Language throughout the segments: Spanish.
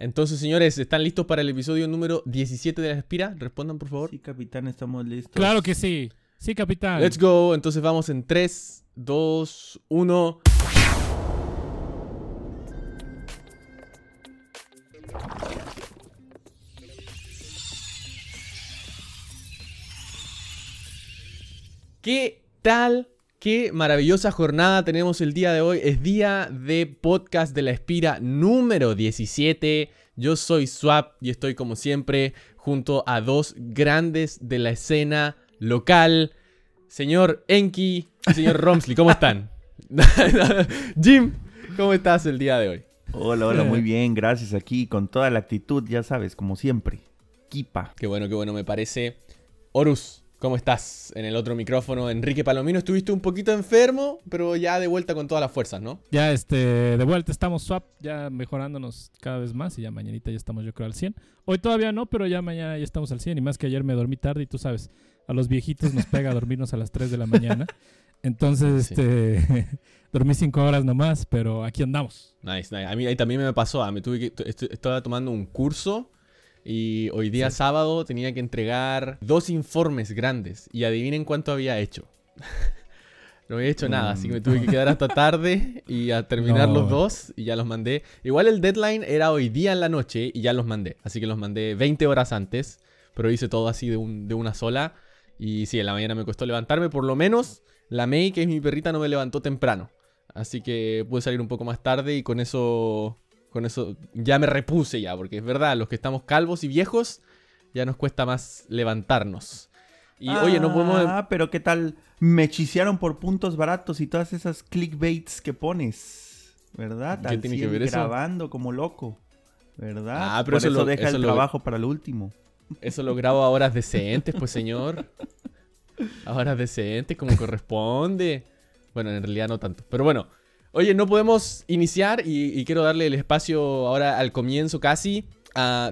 Entonces, señores, ¿están listos para el episodio número 17 de La Espira? Respondan, por favor. Sí, capitán, estamos listos. Claro que sí. Sí, capitán. Let's go. Entonces vamos en 3, 2, 1. ¿Qué tal? Qué maravillosa jornada tenemos el día de hoy. Es día de podcast de la Espira número 17. Yo soy Swap y estoy como siempre junto a dos grandes de la escena local. Señor Enki y señor Romsley, ¿cómo están? Jim, ¿cómo estás el día de hoy? Hola, hola, muy bien, gracias. Aquí con toda la actitud, ya sabes, como siempre. Kipa. Qué bueno, qué bueno, me parece. Horus, ¿cómo estás? En el otro micrófono, Enrique Palomino, estuviste un poquito enfermo, pero ya de vuelta con todas las fuerzas, ¿no? Ya este, de vuelta estamos swap, ya mejorándonos cada vez más y ya mañanita ya estamos yo creo al 100. Hoy todavía no, pero ya mañana ya estamos al 100 y más que ayer me dormí tarde y tú sabes, a los viejitos nos pega dormirnos a las 3 de la mañana. Entonces, Sí. este, dormí 5 horas nomás, pero aquí andamos. Nice, nice. A mí ahí también me pasó. ah, Me tuve que, estaba tomando un curso y hoy día Sí. sábado tenía que entregar dos informes grandes. Y adivinen cuánto había hecho. no había hecho nada, así que me tuve que quedar hasta tarde y a terminar No. los dos y ya los mandé. Igual el deadline era hoy día en la noche y ya los mandé. Así que los mandé 20 horas antes, pero hice todo así de, un- de una sola. Y sí, en la mañana me costó levantarme, por lo menos la May, que es mi perrita, no me levantó temprano. Así que pude salir un poco más tarde y con eso, con eso ya me repuse ya, porque es verdad, los que estamos calvos y viejos ya nos cuesta más levantarnos. Y oye, no podemos... Ah, pero ¿qué tal? Me hechicearon por puntos baratos y todas esas clickbaits que pones. ¿Verdad? ¿Qué Al tiene que 100 ver eso? grabando como loco. ¿Verdad? Ah, pero por eso eso, lo- deja eso el lo- trabajo para el último. Eso lo grabo a horas decentes, pues señor. A horas decentes, como corresponde. Bueno, en realidad no tanto. Pero bueno. Oye, no podemos iniciar y, quiero darle el espacio ahora al comienzo casi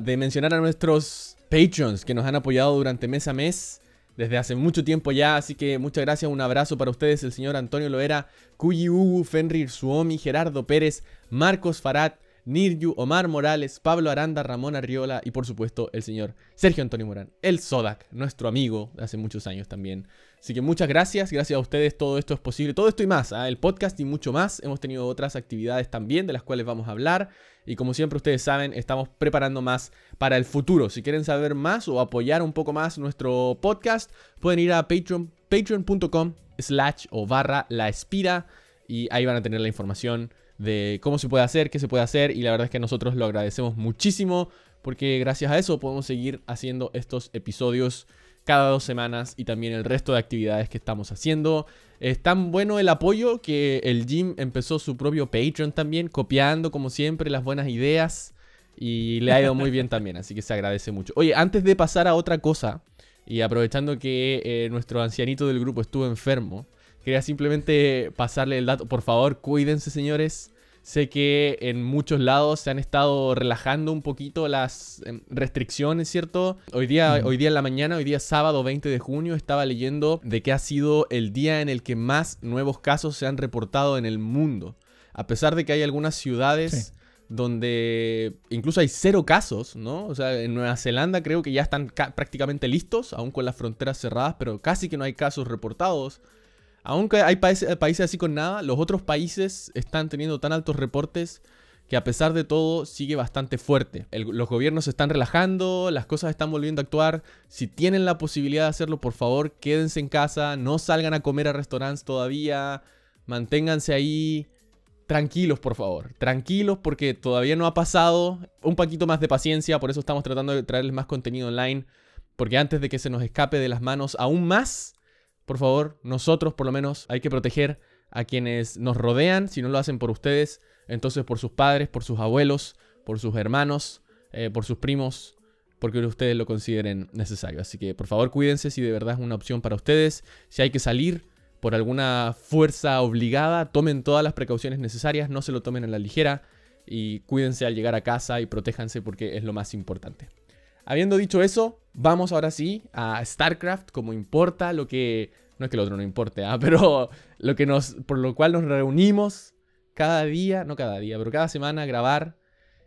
de mencionar a nuestros patrons que nos han apoyado durante mes a mes desde hace mucho tiempo ya. Así que muchas gracias, un abrazo para ustedes, el señor Antonio Loera, Kuyi Ugu, Fenrir Suomi, Gerardo Pérez, Marcos Farad, Niryu, Omar Morales, Pablo Aranda, Ramón Arriola y por supuesto el señor Sergio Antonio Morán, el Sodak, nuestro amigo de hace muchos años también. Así que muchas gracias, gracias a ustedes todo esto es posible, todo esto y más, ¿ah? el podcast y mucho más. Hemos tenido otras actividades también de las cuales vamos a hablar y como siempre ustedes saben, estamos preparando más para el futuro. Si quieren saber más o apoyar un poco más nuestro podcast, pueden ir a Patreon, patreon.com slash o barra la espira y ahí van a tener la información de cómo se puede hacer, qué se puede hacer y la verdad es que nosotros lo agradecemos muchísimo porque gracias a eso podemos seguir haciendo estos episodios cada dos semanas y también el resto de actividades que estamos haciendo. Es tan bueno el apoyo que el Jim empezó su propio Patreon también, copiando como siempre las buenas ideas y le ha ido muy bien también, así que se agradece mucho. Oye, antes de pasar a otra cosa y aprovechando que eh, nuestro ancianito del grupo estuvo enfermo, quería simplemente pasarle el dato. Por favor, cuídense señores. Sé que en muchos lados se han estado relajando un poquito las em, restricciones, ¿cierto? Hoy día, Mm. hoy día en la mañana, hoy día sábado 20 de junio, estaba leyendo de que ha sido el día en el que más nuevos casos se han reportado en el mundo. A pesar de que hay algunas ciudades Sí. donde incluso hay cero casos, ¿no? O sea, en Nueva Zelanda creo que ya están ca- prácticamente listos, aún con las fronteras cerradas, pero casi que no hay casos reportados. Aunque hay países, países así con nada, los otros países están teniendo tan altos reportes que a pesar de todo sigue bastante fuerte. Los gobiernos se están relajando, las cosas están volviendo a actuar. Si tienen la posibilidad de hacerlo, por favor, quédense en casa, no salgan a comer a restaurantes todavía, manténganse ahí tranquilos, por favor. Tranquilos porque todavía no ha pasado. Un poquito más de paciencia, por eso estamos tratando de traerles más contenido online. Porque antes de que se nos escape de las manos aún más, por favor, nosotros por lo menos hay que proteger a quienes nos rodean. Si no lo hacen por ustedes, entonces por sus padres, por sus abuelos, por sus hermanos, eh, por sus primos, porque ustedes lo consideren necesario. Así que por favor cuídense si de verdad es una opción para ustedes. Si hay que salir por alguna fuerza obligada, tomen todas las precauciones necesarias, no se lo tomen a la ligera y cuídense al llegar a casa y protéjanse porque es lo más importante. Habiendo dicho eso, vamos ahora sí a StarCraft, como importa lo que... No es que lo otro no importe, ¿ah? pero lo que nos, por lo cual nos reunimos cada día, no cada día, pero cada semana a grabar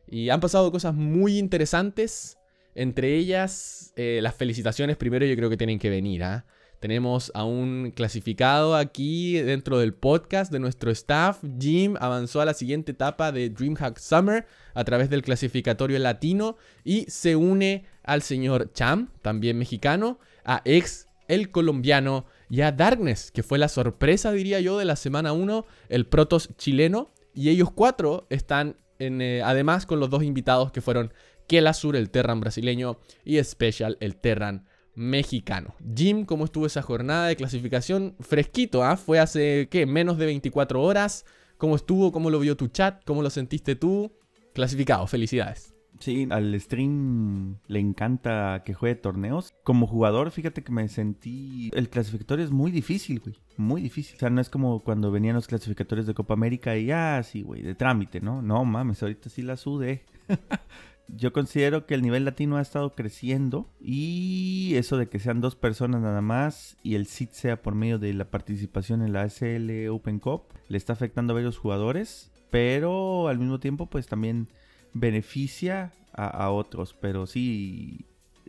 Y han pasado cosas muy interesantes. Entre ellas, eh, las felicitaciones primero yo creo que tienen que venir. ¿ah? Tenemos a un clasificado aquí dentro del podcast de nuestro staff. Jim avanzó a la siguiente etapa de DreamHack Summer a través del clasificatorio latino y se une al señor Cham, también mexicano, a ex el colombiano y a Darkness, que fue la sorpresa, diría yo, de la semana 1, el Protos chileno. Y ellos cuatro están en, eh, además con los dos invitados que fueron Kiel Azur, el Terran brasileño, y Special, el Terran mexicano. Jim, ¿cómo estuvo esa jornada de clasificación? Fresquito, ¿ah? Fue hace, ¿qué? Menos de 24 horas. ¿Cómo estuvo? ¿Cómo lo vio tu chat? ¿Cómo lo sentiste tú? Clasificado, felicidades. Sí, al stream le encanta que juegue torneos. Como jugador, fíjate que me sentí... El clasificatorio es muy difícil, güey. Muy difícil. O sea, no es como cuando venían los clasificatorios de Copa América y ah, sí, güey, de trámite, ¿no? No, mames, ahorita sí la sude. Yo considero que el nivel latino ha estado creciendo y eso de que sean dos personas nada más y el sit sea por medio de la participación en la SL Open Cup le está afectando a varios jugadores, pero al mismo tiempo pues también beneficia a, otros. Pero sí,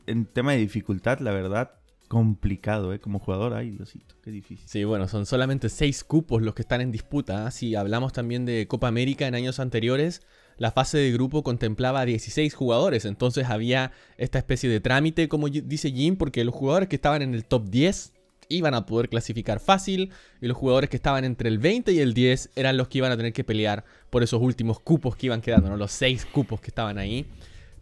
en tema de dificultad, la verdad, complicado, ¿eh? Como jugador, ay, Diosito, qué difícil. Sí, bueno, son solamente seis cupos los que están en disputa. ¿ah? Si hablamos también de Copa América en años anteriores, la fase de grupo contemplaba 16 jugadores, entonces había esta especie de trámite, como dice Jim, porque los jugadores que estaban en el top 10 iban a poder clasificar fácil y los jugadores que estaban entre el 20 y el 10 eran los que iban a tener que pelear por esos últimos cupos que iban quedando, los 6 cupos que estaban ahí.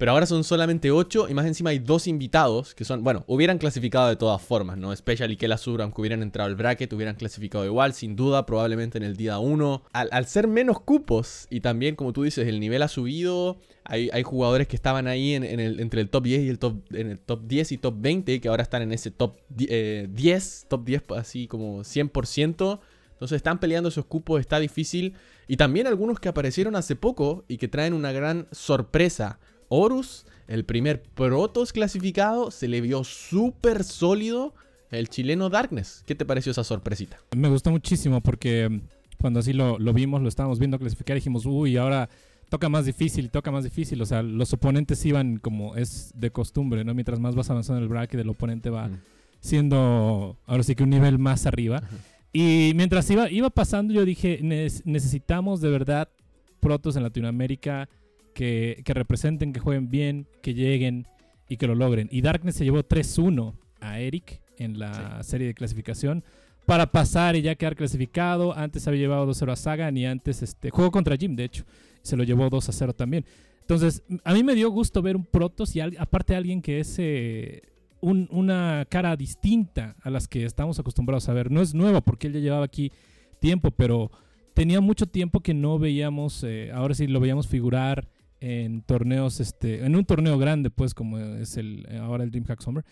Pero ahora son solamente 8 y más encima hay dos invitados que son, bueno, hubieran clasificado de todas formas, ¿no? Special y Kela Sur, aunque hubieran entrado al bracket, hubieran clasificado igual, sin duda, probablemente en el día 1. Al, ser menos cupos y también, como tú dices, el nivel ha subido, hay, hay jugadores que estaban ahí en, el, entre el top 10 y el top, en el top 10 y top 20, que ahora están en ese top 10, eh, top 10 así como 100%. Entonces están peleando esos cupos, está difícil. Y también algunos que aparecieron hace poco y que traen una gran sorpresa. Horus, el primer Protos clasificado, se le vio súper sólido el chileno Darkness. ¿Qué te pareció esa sorpresita? Me gustó muchísimo porque mm, cuando así lo, vimos, lo estábamos viendo clasificar, dijimos, uy, ahora toca más difícil, toca más difícil. O sea, los oponentes iban como es de costumbre, ¿no? Mientras más vas avanzando en el bracket, el oponente va siendo ahora sí que un nivel más arriba. Y mientras iba, iba pasando, yo dije, necesitamos de verdad protos en Latinoamérica que, representen, que jueguen bien, que lleguen y que lo logren. Y Darkness se llevó 3-1 a Eric en la serie de clasificación para pasar y ya quedar clasificado. Antes había llevado 2-0 a Sagan y antes este, jugó contra Jim, de hecho. Se lo llevó 2-0 también. Entonces, a mí me dio gusto ver un Protos y aparte alguien que es eh, una cara distinta a las que estamos acostumbrados a ver. No es nuevo porque él ya llevaba aquí tiempo, pero tenía mucho tiempo que no veíamos, eh, ahora sí lo veíamos figurar en torneos, este, en un torneo grande, pues, como es el ahora el DreamHack Summer.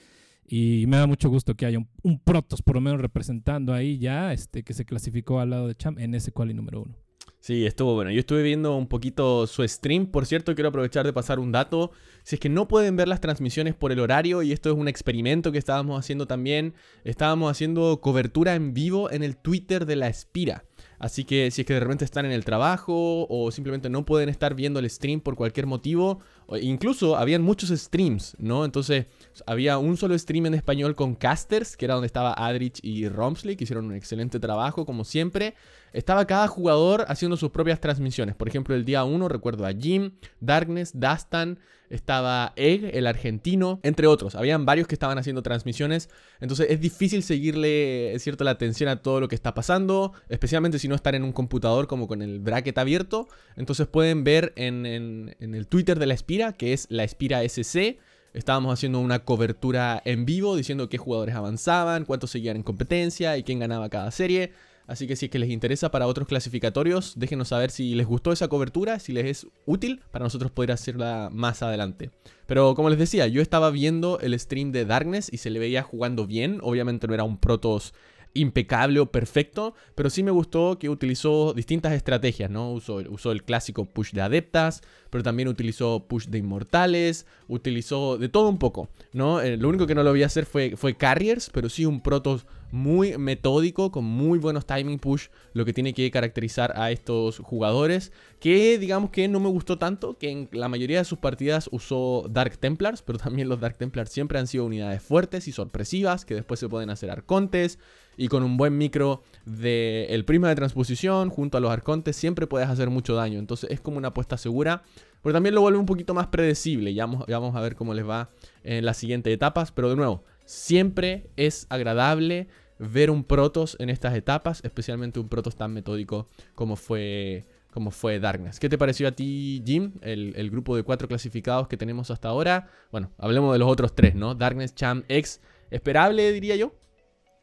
Y me da mucho gusto que haya un, Protos, por lo menos representando ahí ya, este, que se clasificó al lado de Champ en ese quali número uno. Sí, estuvo bueno. Yo estuve viendo un poquito su stream. Por cierto, quiero aprovechar de pasar un dato. Si es que no pueden ver las transmisiones por el horario, y esto es un experimento que estábamos haciendo también, estábamos haciendo cobertura en vivo en el Twitter de la Espira. Así que si es que de repente están en el trabajo o simplemente no pueden estar viendo el stream por cualquier motivo, incluso habían muchos streams, ¿no? Entonces había un solo stream en español con casters, que era donde estaba Adrich y Romsley, que hicieron un excelente trabajo como siempre. Estaba cada jugador haciendo sus propias transmisiones. Por ejemplo, el día 1 recuerdo a Jim, Darkness, Dastan, estaba Egg, el argentino, entre otros. Habían varios que estaban haciendo transmisiones. Entonces es difícil seguirle, cierto, la atención a todo lo que está pasando, especialmente si no están en un computador como con el bracket abierto. Entonces pueden ver en, en el Twitter de la Que es la Espira SC. Estábamos haciendo una cobertura en vivo diciendo qué jugadores avanzaban, cuántos seguían en competencia y quién ganaba cada serie. Así que si es que les interesa para otros clasificatorios, déjenos saber si les gustó esa cobertura, si les es útil para nosotros poder hacerla más adelante. Pero como les decía, yo estaba viendo el stream de Darkness y se le veía jugando bien. Obviamente no era un Protoss impecable o perfecto, pero sí me gustó que utilizó distintas estrategias, ¿no? Usó, usó, el clásico push de adeptas, pero también utilizó push de inmortales, utilizó de todo un poco, ¿no? Eh, lo único que no lo vi hacer fue, fue carriers, pero sí un protos muy metódico, con muy buenos timing push, lo que tiene que caracterizar a estos jugadores. Que digamos que no me gustó tanto, que en la mayoría de sus partidas usó Dark Templars, pero también los Dark Templars siempre han sido unidades fuertes y sorpresivas, que después se pueden hacer arcontes. Y con un buen micro del el prisma de transposición junto a los arcontes siempre puedes hacer mucho daño. Entonces es como una apuesta segura. Pero también lo vuelve un poquito más predecible. Ya vamos, ya vamos a ver cómo les va en las siguientes etapas. Pero de nuevo, siempre es agradable ver un Protoss en estas etapas, especialmente un Protoss tan metódico como fue, como fue Darkness. ¿Qué te pareció a ti, Jim? El, el, grupo de cuatro clasificados que tenemos hasta ahora. Bueno, hablemos de los otros tres, ¿no? Darkness, Cham, X. ¿Esperable, diría yo?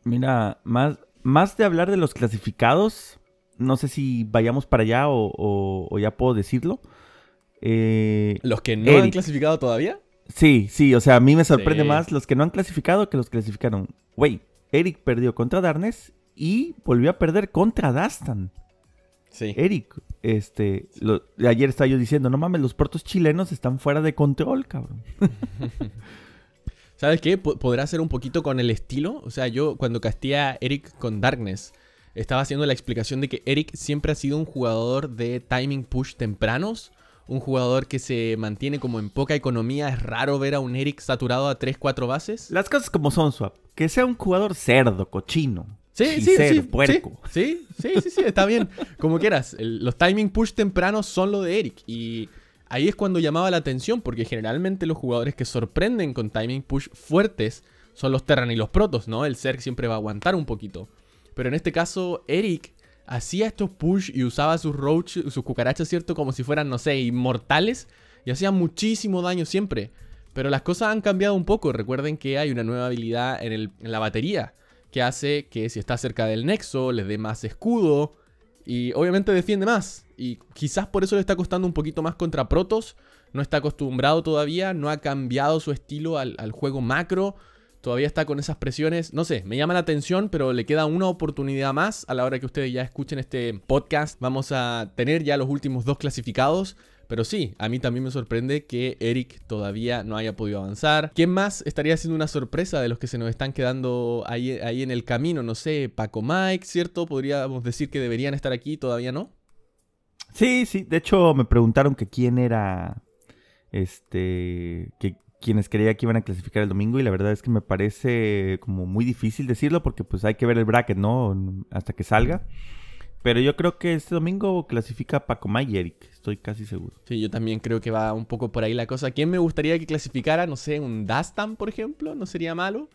Mira, más, más de hablar de los clasificados, no sé si vayamos para allá o, o, ya puedo decirlo. Eh, ¿Los que no han clasificado todavía? Sí, sí, o sea, a mí me sorprende más los que no han clasificado que los que clasificaron. Güey, Eric perdió contra Darnes y volvió a perder contra Dastan. Sí. Eric, este, ayer estaba yo diciendo, no mames, los portos chilenos están fuera de control, cabrón. ¿Sabes qué? podrá ser un poquito con el estilo. O sea, yo cuando casté a Eric con Darkness, estaba haciendo la explicación de que Eric siempre ha sido un jugador de timing push tempranos un jugador que se mantiene como en poca economía. Es raro ver a un Eric saturado a 3-4 bases. Las cosas como son, Swap. Que sea un jugador cerdo, cochino. Sí, sí, sí, puerco. Sí, sí, sí, sí, está bien. Como quieras. los timing push tempranos son lo de Eric. Y ahí es cuando llamaba la atención, porque generalmente los jugadores que sorprenden con timing push fuertes son los Terran y los Protos, ¿no? El Zerg siempre va a aguantar un poquito. Pero en este caso, Eric hacía estos push y usaba sus roach, sus cucarachas, ¿cierto? Como si fueran, no sé, inmortales. Y hacía muchísimo daño siempre. Pero las cosas han cambiado un poco. Recuerden que hay una nueva habilidad en, en la batería. Que hace que si está cerca del nexo, le dé más escudo. Y obviamente defiende más. Y quizás por eso le está costando un poquito más contra Protos. No está acostumbrado todavía. No ha cambiado su estilo al, al juego macro todavía está con esas presiones. No sé, me llama la atención, pero le queda una oportunidad más a la hora que ustedes ya escuchen este podcast. Vamos a tener ya los últimos dos clasificados. Pero sí, a mí también me sorprende que Eric todavía no haya podido avanzar. ¿Quién más estaría siendo una sorpresa de los que se nos están quedando ahí, ahí en el camino? No sé, Paco Mike, ¿cierto? Podríamos decir que deberían estar aquí, todavía no. Sí, sí, de hecho me preguntaron que quién era este que quienes creía que iban a clasificar el domingo y la verdad es que me parece como muy difícil decirlo porque pues hay que ver el bracket, ¿no? Hasta que salga. Pero yo creo que este domingo clasifica Paco y Eric, estoy casi seguro. Sí, yo también creo que va un poco por ahí la cosa. ¿Quién me gustaría que clasificara? No sé, un Dastan, por ejemplo, no sería malo.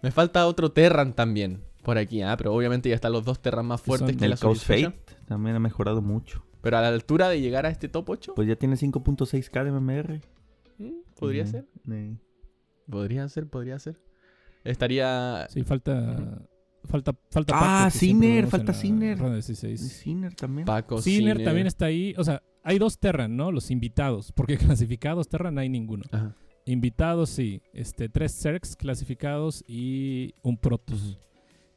Me falta otro Terran también por aquí, ¿ah? Pero obviamente ya están los dos Terran más fuertes que el la Fate también ha mejorado mucho. Pero a la altura de llegar a este top 8. Pues ya tiene 5.6k de MMR. Mm, podría ser. Podría ser, podría ser. Estaría. Sí, falta. Falta, falta Ah, Sinner, falta Sinner. Sinner también. Paco, Sinner, también está ahí. O sea, hay dos Terran, ¿no? Los invitados. Porque clasificados Terran no hay ninguno. Invitados, sí. Este, tres Zergs clasificados y un Protoss.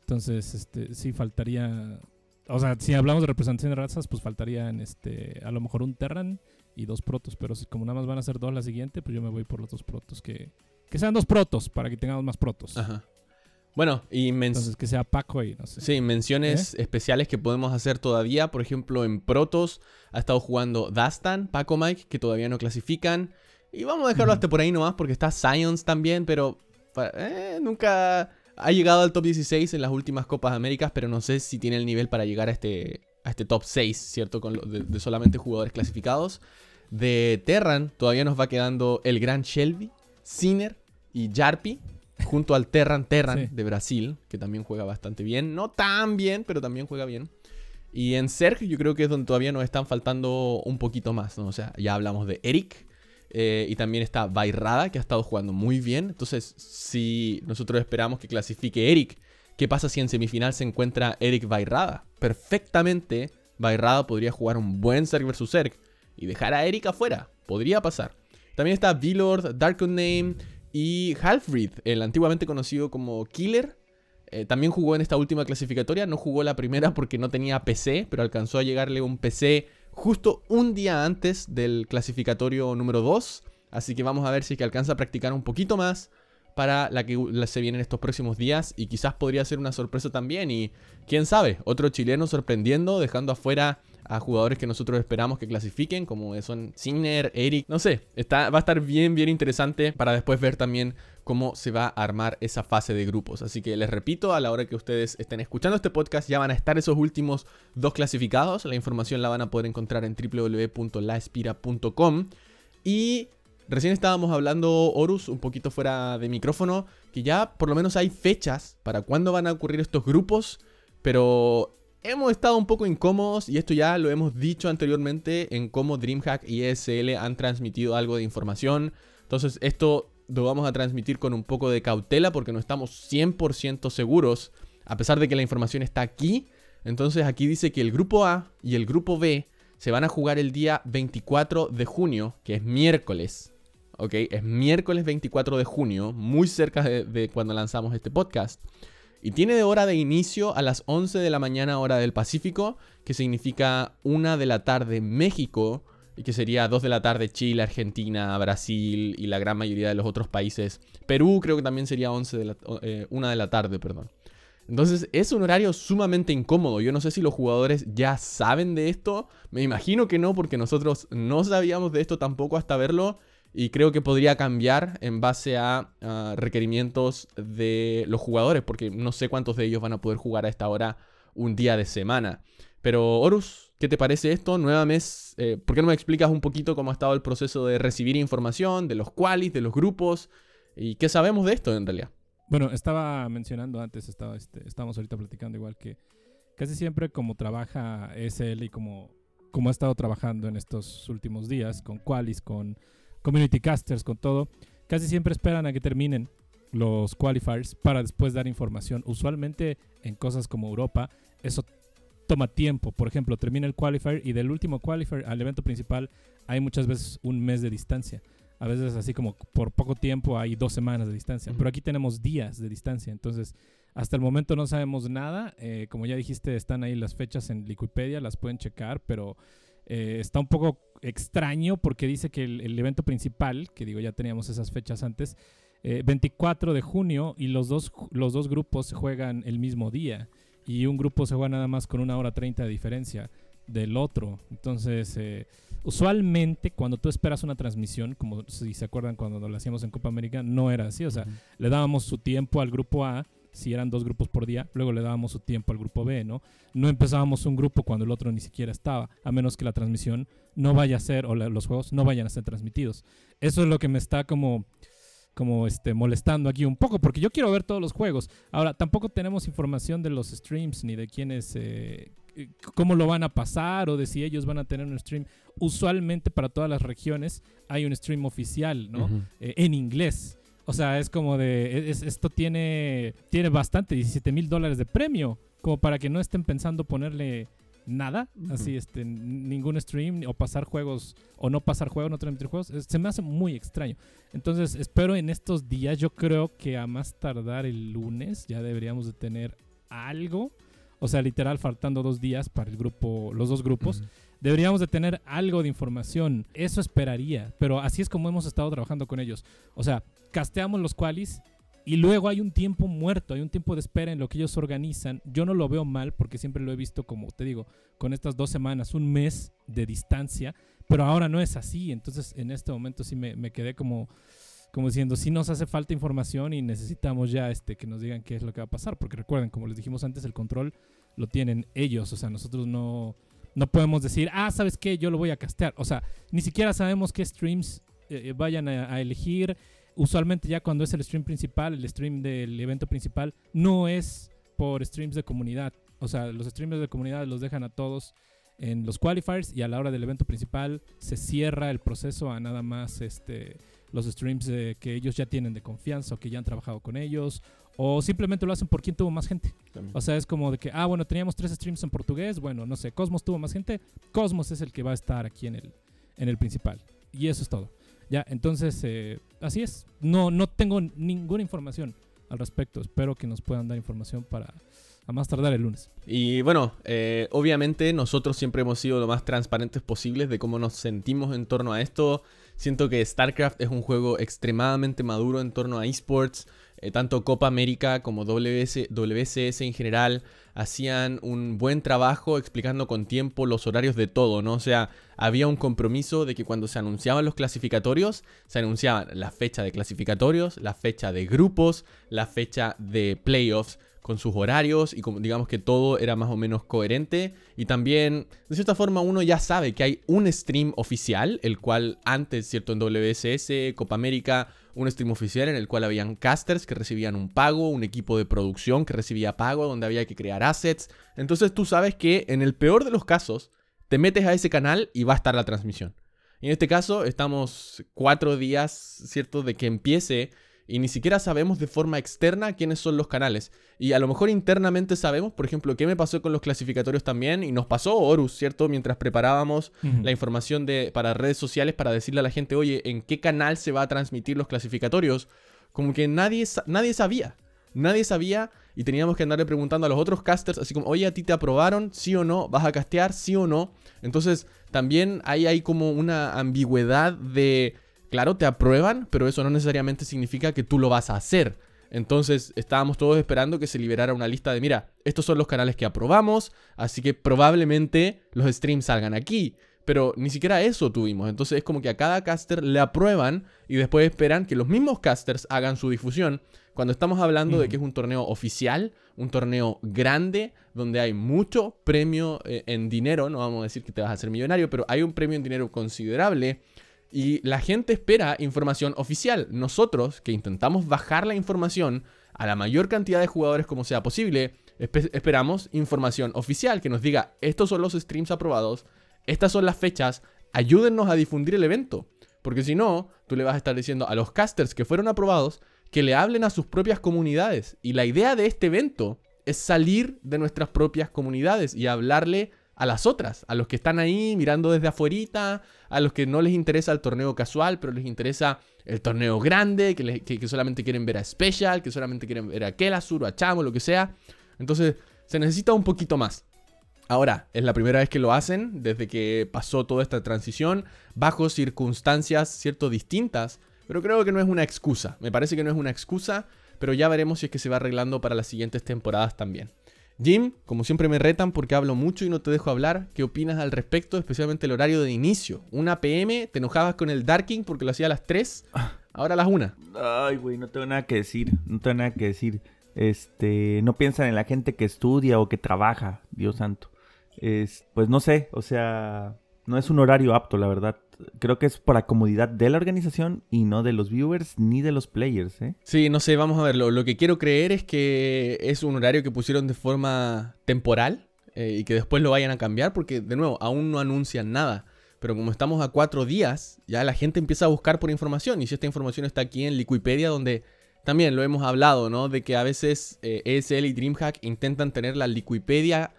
Entonces, este, sí faltaría. O sea, si hablamos de representación de razas, pues faltarían este, a lo mejor un Terran y dos protos. Pero si, como nada más van a ser dos la siguiente, pues yo me voy por los dos protos. Que, que sean dos protos para que tengamos más protos. Ajá. Bueno, y Entonces que sea Paco y no sé. Sí, menciones ¿Eh? especiales que podemos hacer todavía. Por ejemplo, en Protos ha estado jugando Dastan, Paco Mike, que todavía no clasifican. Y vamos a dejarlo hasta por ahí nomás porque está Science también, pero eh, nunca ha llegado al top 16 en las últimas Copas Américas, pero no sé si tiene el nivel para llegar a este, a este top 6, ¿cierto? Con de solamente jugadores clasificados. De Terran todavía nos va quedando el gran Shelby, Sinner y Jarpi, junto al Terran Terran de Brasil, que también juega bastante bien. No tan bien, pero también juega bien. Y en Zerg yo creo que es donde todavía nos están faltando un poquito más, ¿no? O sea, ya hablamos de Eric. Eh, y también está Bairrada, que ha estado jugando muy bien. Entonces, si nosotros esperamos que clasifique Eric, ¿qué pasa si en semifinal se encuentra Eric Bairrada? Perfectamente, Bairrada podría jugar un buen Zerg versus Zerg y dejar a Eric afuera. Podría pasar. También está V-Lord, Name y Halfbreed, el antiguamente conocido como Killer. Eh, también jugó en esta última clasificatoria. No jugó la primera porque no tenía PC, pero alcanzó a llegarle un PC justo un día antes del clasificatorio número 2. Así que vamos a ver si que alcanza a practicar un poquito más para la que se viene en estos próximos días y quizás podría ser una sorpresa también y quién sabe, otro chileno sorprendiendo, dejando afuera a jugadores que nosotros esperamos que clasifiquen, como son Sinner, Eric, no sé, está, va a estar bien, bien interesante para después ver también cómo se va a armar esa fase de grupos. Así que les repito, a la hora que ustedes estén escuchando este podcast ya van a estar esos últimos dos clasificados. La información la van a poder encontrar en www.laespira.com. Y recién estábamos hablando, Horus, un poquito fuera de micrófono, que ya por lo menos hay fechas para cuándo van a ocurrir estos grupos, pero hemos estado un poco incómodos y esto ya lo hemos dicho anteriormente en cómo DreamHack y ESL han transmitido algo de información. Entonces esto lo vamos a transmitir con un poco de cautela porque no estamos 100% seguros, a pesar de que la información está aquí. Entonces aquí dice que el grupo A y el grupo B se van a jugar el día 24 de junio, que es miércoles. Ok, es miércoles 24 de junio, muy cerca de, cuando lanzamos este podcast. Y tiene de hora de inicio a las 11 de la mañana hora del Pacífico, que significa 1 de la tarde México, y que sería 2 de la tarde Chile, Argentina, Brasil y la gran mayoría de los otros países. Perú creo que también sería 11 de la, eh, 1 de la tarde, perdón. Entonces es un horario sumamente incómodo. Yo no sé si los jugadores ya saben de esto. Me imagino que no, porque nosotros no sabíamos de esto tampoco hasta verlo. Y creo que podría cambiar en base a uh, requerimientos de los jugadores, porque no sé cuántos de ellos van a poder jugar a esta hora un día de semana. Pero Horus, ¿qué te parece esto? Nueva mes, eh, ¿por qué no me explicas un poquito cómo ha estado el proceso de recibir información, de los qualis, de los grupos? ¿Y qué sabemos de esto en realidad? Bueno, estaba mencionando antes, estaba, este, estábamos ahorita platicando igual que casi siempre como trabaja ESL y como, como ha estado trabajando en estos últimos días, con qualis, con community casters, con todo, casi siempre esperan a que terminen los qualifiers para después dar información. Usualmente en cosas como Europa, eso toma tiempo. Por ejemplo, termina el qualifier y del último qualifier al evento principal hay muchas veces un mes de distancia. A veces así como por poco tiempo hay dos semanas de distancia. Uh -huh. Pero aquí tenemos días de distancia. Entonces, hasta el momento no sabemos nada. Eh, como ya dijiste, están ahí las fechas en Wikipedia, las pueden checar, pero eh, está un poco extraño porque dice que el, el, evento principal, que digo ya teníamos esas fechas antes, eh, 24 de junio y los dos, los dos grupos juegan el mismo día y un grupo se juega nada más con una hora 30 de diferencia del otro. Entonces, eh, usualmente cuando tú esperas una transmisión, como si se acuerdan cuando lo hacíamos en Copa América, no era así. O sea, uh -huh. le dábamos su tiempo al grupo A, si eran dos grupos por día, luego le dábamos su tiempo al grupo B, ¿no? No empezábamos un grupo cuando el otro ni siquiera estaba, a menos que la transmisión no vaya a ser, o la, los juegos no vayan a ser transmitidos. Eso es lo que me está como como este, molestando aquí un poco, porque yo quiero ver todos los juegos. Ahora, tampoco tenemos información de los streams, ni de quiénes, eh, cómo lo van a pasar, o de si ellos van a tener un stream. Usualmente para todas las regiones hay un stream oficial, ¿no? Uh -huh. eh, en inglés. O sea, es como de, es, esto tiene, tiene bastante, 17 mil dólares de premio, como para que no estén pensando ponerle nada, uh -huh. así, este, ningún stream, o pasar juegos, o no pasar juegos, no transmitir juegos, se me hace muy extraño. Entonces, espero en estos días, yo creo que a más tardar el lunes ya deberíamos de tener algo, o sea, literal, faltando dos días para el grupo, los dos grupos. Uh -huh. Deberíamos de tener algo de información. Eso esperaría. Pero así es como hemos estado trabajando con ellos. O sea, casteamos los qualis y luego hay un tiempo muerto, hay un tiempo de espera en lo que ellos organizan. Yo no lo veo mal porque siempre lo he visto como, te digo, con estas dos semanas, un mes de distancia. Pero ahora no es así. Entonces, en este momento sí me, me quedé como como diciendo, sí nos hace falta información y necesitamos ya este, que nos digan qué es lo que va a pasar. Porque recuerden, como les dijimos antes, el control lo tienen ellos. O sea, nosotros no, no podemos decir, ah, ¿sabes qué? Yo lo voy a castear. O sea, ni siquiera sabemos qué streams eh, vayan a, elegir. Usualmente ya cuando es el stream principal, el stream del evento principal, no es por streams de comunidad. O sea, los streams de comunidad los dejan a todos en los qualifiers y a la hora del evento principal se cierra el proceso a nada más este los streams eh, que ellos ya tienen de confianza o que ya han trabajado con ellos o simplemente lo hacen por quien tuvo más gente. También. O sea, es como de que, ah, bueno, teníamos tres streams en portugués, bueno, no sé, Cosmos tuvo más gente, Cosmos es el que va a estar aquí en el, en el principal. Y eso es todo. Ya, entonces, eh, así es. No, no tengo ninguna información al respecto. Espero que nos puedan dar información para, A más tardar el lunes. Y bueno, eh, obviamente nosotros siempre hemos sido lo más transparentes posibles de cómo nos sentimos en torno a esto. Siento que StarCraft es un juego extremadamente maduro en torno a esports. Eh, tanto Copa América como WS, WCS en general hacían un buen trabajo explicando con tiempo los horarios de todo, ¿no? O sea, había un compromiso de que cuando se anunciaban los clasificatorios, se anunciaban la fecha de clasificatorios, la fecha de grupos, la fecha de playoffs con sus horarios y como digamos que todo era más o menos coherente y también de cierta forma uno ya sabe que hay un stream oficial, el cual antes, cierto, en WSS, Copa América, un stream oficial en el cual habían casters que recibían un pago, un equipo de producción que recibía pago, donde había que crear assets. Entonces tú sabes que en el peor de los casos te metes a ese canal y va a estar la transmisión. Y en este caso estamos cuatro días, ¿cierto?, de que empiece y ni siquiera sabemos de forma externa quiénes son los canales. Y a lo mejor internamente sabemos, por ejemplo, qué me pasó con los clasificatorios también, y nos pasó Horus, ¿cierto? Mientras preparábamos la información de, para redes sociales para decirle a la gente, oye, ¿en qué canal se va a transmitir los clasificatorios? Como que nadie, nadie sabía. Nadie sabía y teníamos que andarle preguntando a los otros casters, así como, oye, ¿a ti te aprobaron? ¿Sí o no? ¿Vas a castear? ¿Sí o no? Entonces, también ahí hay como una ambigüedad de Claro, te aprueban, pero eso no necesariamente significa que tú lo vas a hacer. Entonces estábamos todos esperando que se liberara una lista de, mira, estos son los canales que aprobamos, así que probablemente los streams salgan aquí. Pero ni siquiera eso tuvimos. Entonces es como que a cada caster le aprueban y después esperan que los mismos casters hagan su difusión. Cuando estamos hablando de que es un torneo oficial, un torneo grande, donde hay mucho premio eh, en dinero, no vamos a decir que te vas a hacer millonario, pero hay un premio en dinero considerable y la gente espera información oficial. Nosotros, que intentamos bajar la información a la mayor cantidad de jugadores como sea posible, esperamos información oficial que nos diga, estos son los streams aprobados, estas son las fechas, ayúdennos a difundir el evento. Porque si no, tú le vas a estar diciendo a los casters que fueron aprobados que le hablen a sus propias comunidades. Y la idea de este evento es salir de nuestras propias comunidades y hablarle a las otras, a los que están ahí mirando desde afuerita, a los que no les interesa el torneo casual, pero les interesa el torneo grande, que, solamente quieren ver a Special, que solamente quieren ver a Kelasur o a Chamo, lo que sea. Entonces, se necesita un poquito más. Ahora, es la primera vez que lo hacen, desde que pasó toda esta transición, bajo circunstancias, cierto, distintas, pero creo que no es una excusa. Me parece que no es una excusa, pero ya veremos si es que se va arreglando para las siguientes temporadas también. Jim, como siempre me retan porque hablo mucho y no te dejo hablar, ¿qué opinas al respecto? Especialmente el horario de inicio. Una PM, te enojabas con el Darking porque lo hacía a las 3, ahora a las 1. Ay, güey, no tengo nada que decir, no tengo nada que decir. Este, no piensan en la gente que estudia o que trabaja, Dios santo. Es, pues no sé, o sea, no es un horario apto, la verdad creo que es por la comodidad de la organización y no de los viewers ni de los players. ¿eh? Sí, no sé, vamos a verlo. Lo que quiero creer es que es un horario que pusieron de forma temporal eh, y que después lo vayan a cambiar porque, de nuevo, aún no anuncian nada. Pero como estamos a cuatro días, ya la gente empieza a buscar por información. Y si esta información está aquí en Liquipedia, donde también lo hemos hablado, ¿no? De que a veces ESL eh, e y DreamHack intentan tener la Liquipedia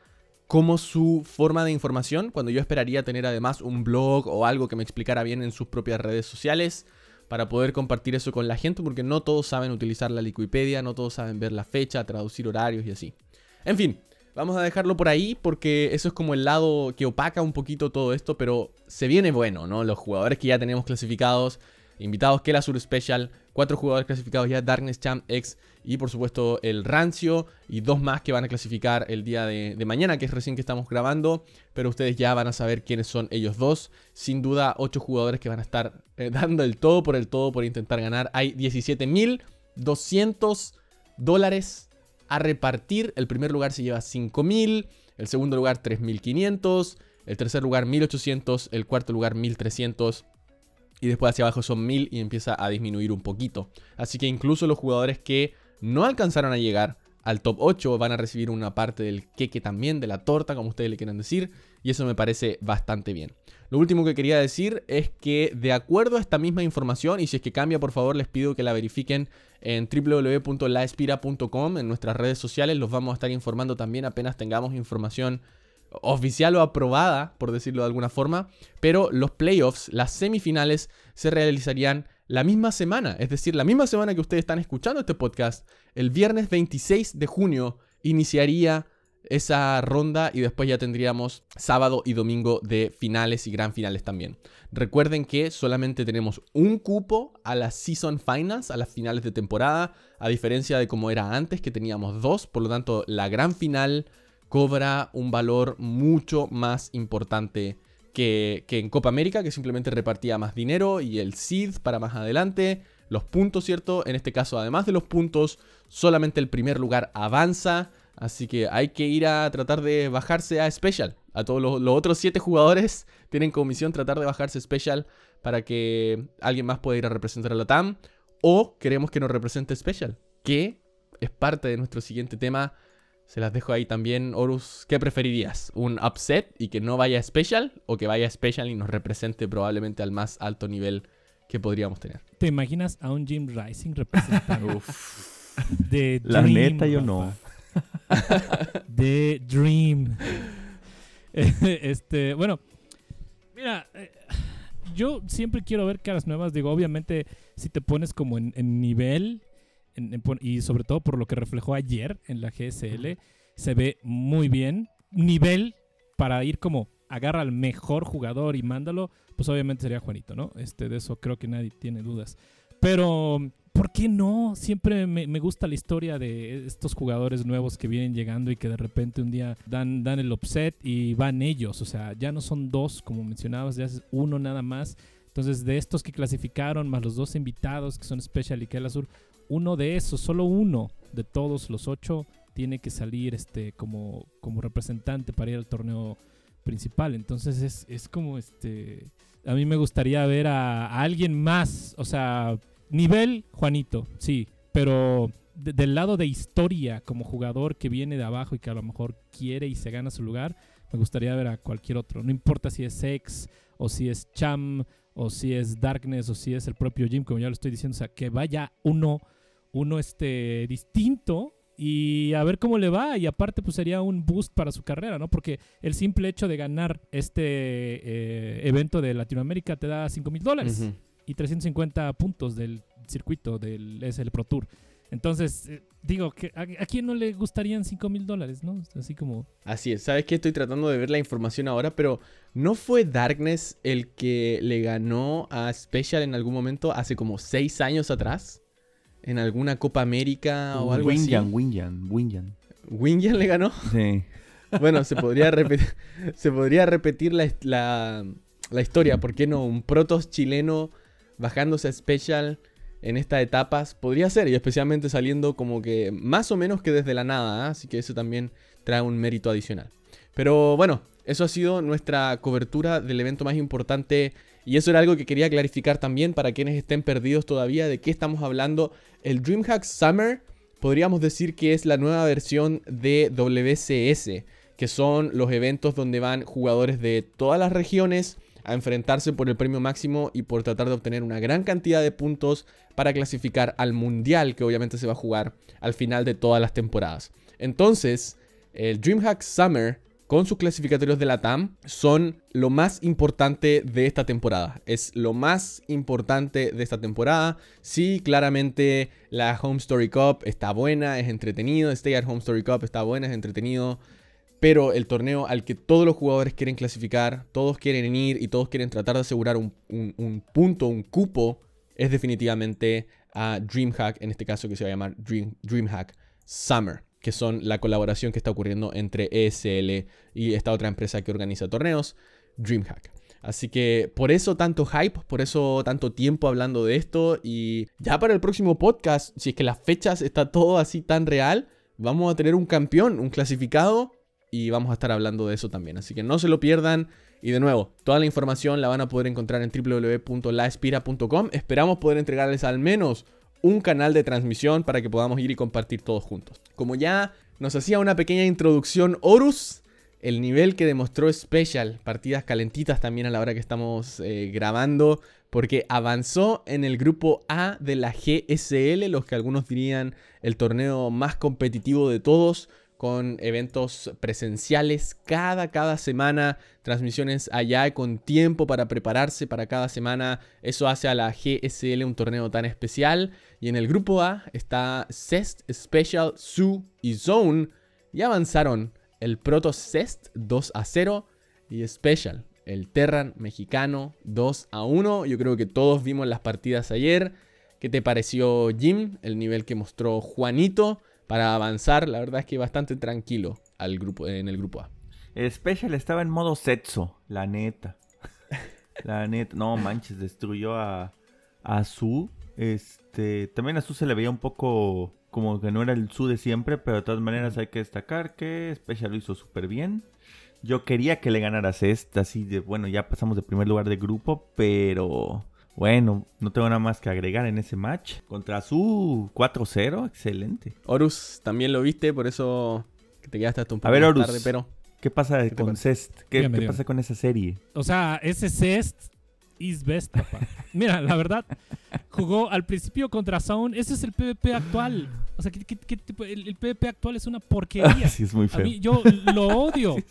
como su forma de información, cuando yo esperaría tener además un blog o algo que me explicara bien en sus propias redes sociales para poder compartir eso con la gente, porque no todos saben utilizar la Wikipedia, no todos saben ver la fecha, traducir horarios y así. En fin, vamos a dejarlo por ahí porque eso es como el lado que opaca un poquito todo esto, pero se viene bueno, ¿no? Los jugadores que ya tenemos clasificados, invitados que la Sur Special, cuatro jugadores clasificados ya, Darkness Champ X y por supuesto el Rancio y dos más que van a clasificar el día de, mañana, que es recién que estamos grabando, pero ustedes ya van a saber quiénes son ellos dos. Sin duda, ocho jugadores que van a estar eh, dando el todo por el todo por intentar ganar. Hay 17.200 dólares a repartir. El primer lugar se lleva 5.000, el segundo lugar 3.500, el tercer lugar 1.800, el cuarto lugar 1.300 y después hacia abajo son 1000 y empieza a disminuir un poquito. Así que incluso los jugadores que no alcanzaron a llegar al top 8 van a recibir una parte del queque también, de la torta, como ustedes le quieran decir, y eso me parece bastante bien. Lo último que quería decir es que de acuerdo a esta misma información, y si es que cambia por favor les pido que la verifiquen en www.laespira.com, en nuestras redes sociales, los vamos a estar informando también apenas tengamos información oficial o aprobada, por decirlo de alguna forma, pero los playoffs, las semifinales, se realizarían la misma semana, es decir, la misma semana que ustedes están escuchando este podcast, el viernes 26 de junio iniciaría esa ronda y después ya tendríamos sábado y domingo de finales y gran finales también. Recuerden que solamente tenemos un cupo a las Season Finals, a las finales de temporada, a diferencia de como era antes, que teníamos dos, por lo tanto la gran final cobra un valor mucho más importante que, que en Copa América, que simplemente repartía más dinero y el seed para más adelante. Los puntos, ¿cierto? En este caso, además de los puntos, solamente el primer lugar avanza. Así que hay que ir a tratar de bajarse a Special. A todos los, otros siete jugadores tienen como misión tratar de bajarse Special para que alguien más pueda ir a representar a la TAM. O queremos que nos represente Special, que es parte de nuestro siguiente tema. Se las dejo ahí también, Horus. ¿Qué preferirías? ¿Un upset y que no vaya Special? ¿O que vaya Special y nos represente probablemente al más alto nivel que podríamos tener? ¿Te imaginas a un Jim Rising representando? de La neta, yo no. The Dream. este, bueno, mira, eh, yo siempre quiero ver caras nuevas. Digo, obviamente, si te pones como en, nivel, y sobre todo por lo que reflejó ayer en la GSL, se ve muy bien. Nivel para ir como agarra al mejor jugador y mándalo, pues obviamente sería Juanito, ¿no? Este, de eso creo que nadie tiene dudas. Pero ¿por qué no? Siempre me, gusta la historia de estos jugadores nuevos que vienen llegando y que de repente un día dan, dan el upset y van ellos. O sea, ya no son dos, como mencionabas, ya es uno nada más. Entonces, de estos que clasificaron, más los dos invitados que son Special y Kela Sur, uno de esos, solo uno de todos los ocho, tiene que salir este como, como representante para ir al torneo principal. Entonces es, es como este. A mí me gustaría ver a alguien más. O sea, Nivel, Juanito, sí, pero del lado de historia como jugador que viene de abajo y que a lo mejor quiere y se gana su lugar, me gustaría ver a cualquier otro. No importa si es Sex o si es Cham o si es Darkness o si es el propio Jim, como ya lo estoy diciendo, o sea, que vaya uno, uno este, distinto y a ver cómo le va. Y aparte, pues sería un boost para su carrera, ¿no? Porque el simple hecho de ganar este eh, evento de Latinoamérica te da 5 mil dólares y 350 puntos del circuito del SL Pro Tour. Entonces, eh, digo, que a, quién no le gustarían 5 mil dólares, no? Así como... Así es, ¿sabes qué? Estoy tratando de ver la información ahora, pero ¿no fue Darkness el que le ganó a Special en algún momento hace como 6 años atrás? ¿En alguna Copa América o algo así? Winjan, Winjan. ¿Winjan le ganó? Sí. Bueno, se podría, repetir, se podría repetir la, la, la historia, ¿por qué no? Un protos chileno bajándose a Special en estas etapas podría ser, y especialmente saliendo como que más o menos que desde la nada, ¿ah? así que eso también trae un mérito adicional. Pero bueno, eso ha sido nuestra cobertura del evento más importante y eso era algo que quería clarificar también para quienes estén perdidos todavía de qué estamos hablando. El DreamHack Summer podríamos decir que es la nueva versión de WCS, que son los eventos donde van jugadores de todas las regiones a enfrentarse por el premio máximo y por tratar de obtener una gran cantidad de puntos para clasificar al mundial que obviamente se va a jugar al final de todas las temporadas. Entonces, el DreamHack Summer con sus clasificatorios de la TAM son lo más importante de esta temporada. Es lo más importante de esta temporada. Sí, claramente la Home Story Cup está buena, es entretenido. Stay at Home Story Cup está buena, es entretenido pero el torneo al que todos los jugadores quieren clasificar, todos quieren ir y todos quieren tratar de asegurar un, punto, un cupo, es definitivamente a DreamHack, en este caso que se va a llamar Dream, DreamHack Summer, que son la colaboración que está ocurriendo entre ESL y esta otra empresa que organiza torneos, DreamHack. Así que por eso tanto hype, por eso tanto tiempo hablando de esto y ya para el próximo podcast, si es que las fechas está todo así tan real, vamos a tener un campeón, un clasificado y vamos a estar hablando de eso también. Así que no se lo pierdan. Y de nuevo, toda la información la van a poder encontrar en www.laespira.com. Esperamos poder entregarles al menos un canal de transmisión para que podamos ir y compartir todos juntos. Como ya nos hacía una pequeña introducción Horus, el nivel que demostró Special, partidas calentitas también a la hora que estamos eh, grabando, porque avanzó en el grupo A de la GSL, los que algunos dirían el torneo más competitivo de todos, con eventos presenciales cada, cada semana, transmisiones allá con tiempo para prepararse para cada semana. Eso hace a la GSL un torneo tan especial. Y en el grupo A está CEST, Special, Su y Zone. y avanzaron el Proto Cest 2 a 0 y Special, el Terran mexicano 2 a 1. Yo creo que todos vimos las partidas ayer. ¿Qué te pareció Jim? El nivel que mostró Juanito para avanzar, la verdad es que bastante tranquilo al grupo, en el grupo A. Special estaba en modo sexo, la neta. La neta, no manches, destruyó a, a Su. Este, también a Su se le veía un poco como que no era el Su de siempre, pero de todas maneras hay que destacar que Special lo hizo súper bien. Yo quería que le ganara Cest, así de, bueno, ya pasamos de primer lugar de grupo, pero bueno, no tengo nada más que agregar en ese match. Contra su 4-0, excelente. Horus, también lo viste, por eso que te quedaste hasta un poco ver, más Horus. tarde, pero... ¿Qué pasa con Cest? ¿Qué, pasa con esa serie? O sea, ese Cest is best, papá. Mira, la verdad, jugó al principio contra Sound. Ese es el PvP actual. O sea, ¿qué, qué- qué tipo- el, el PvP actual es una porquería. sí, es muy A feo. mí, yo lo odio.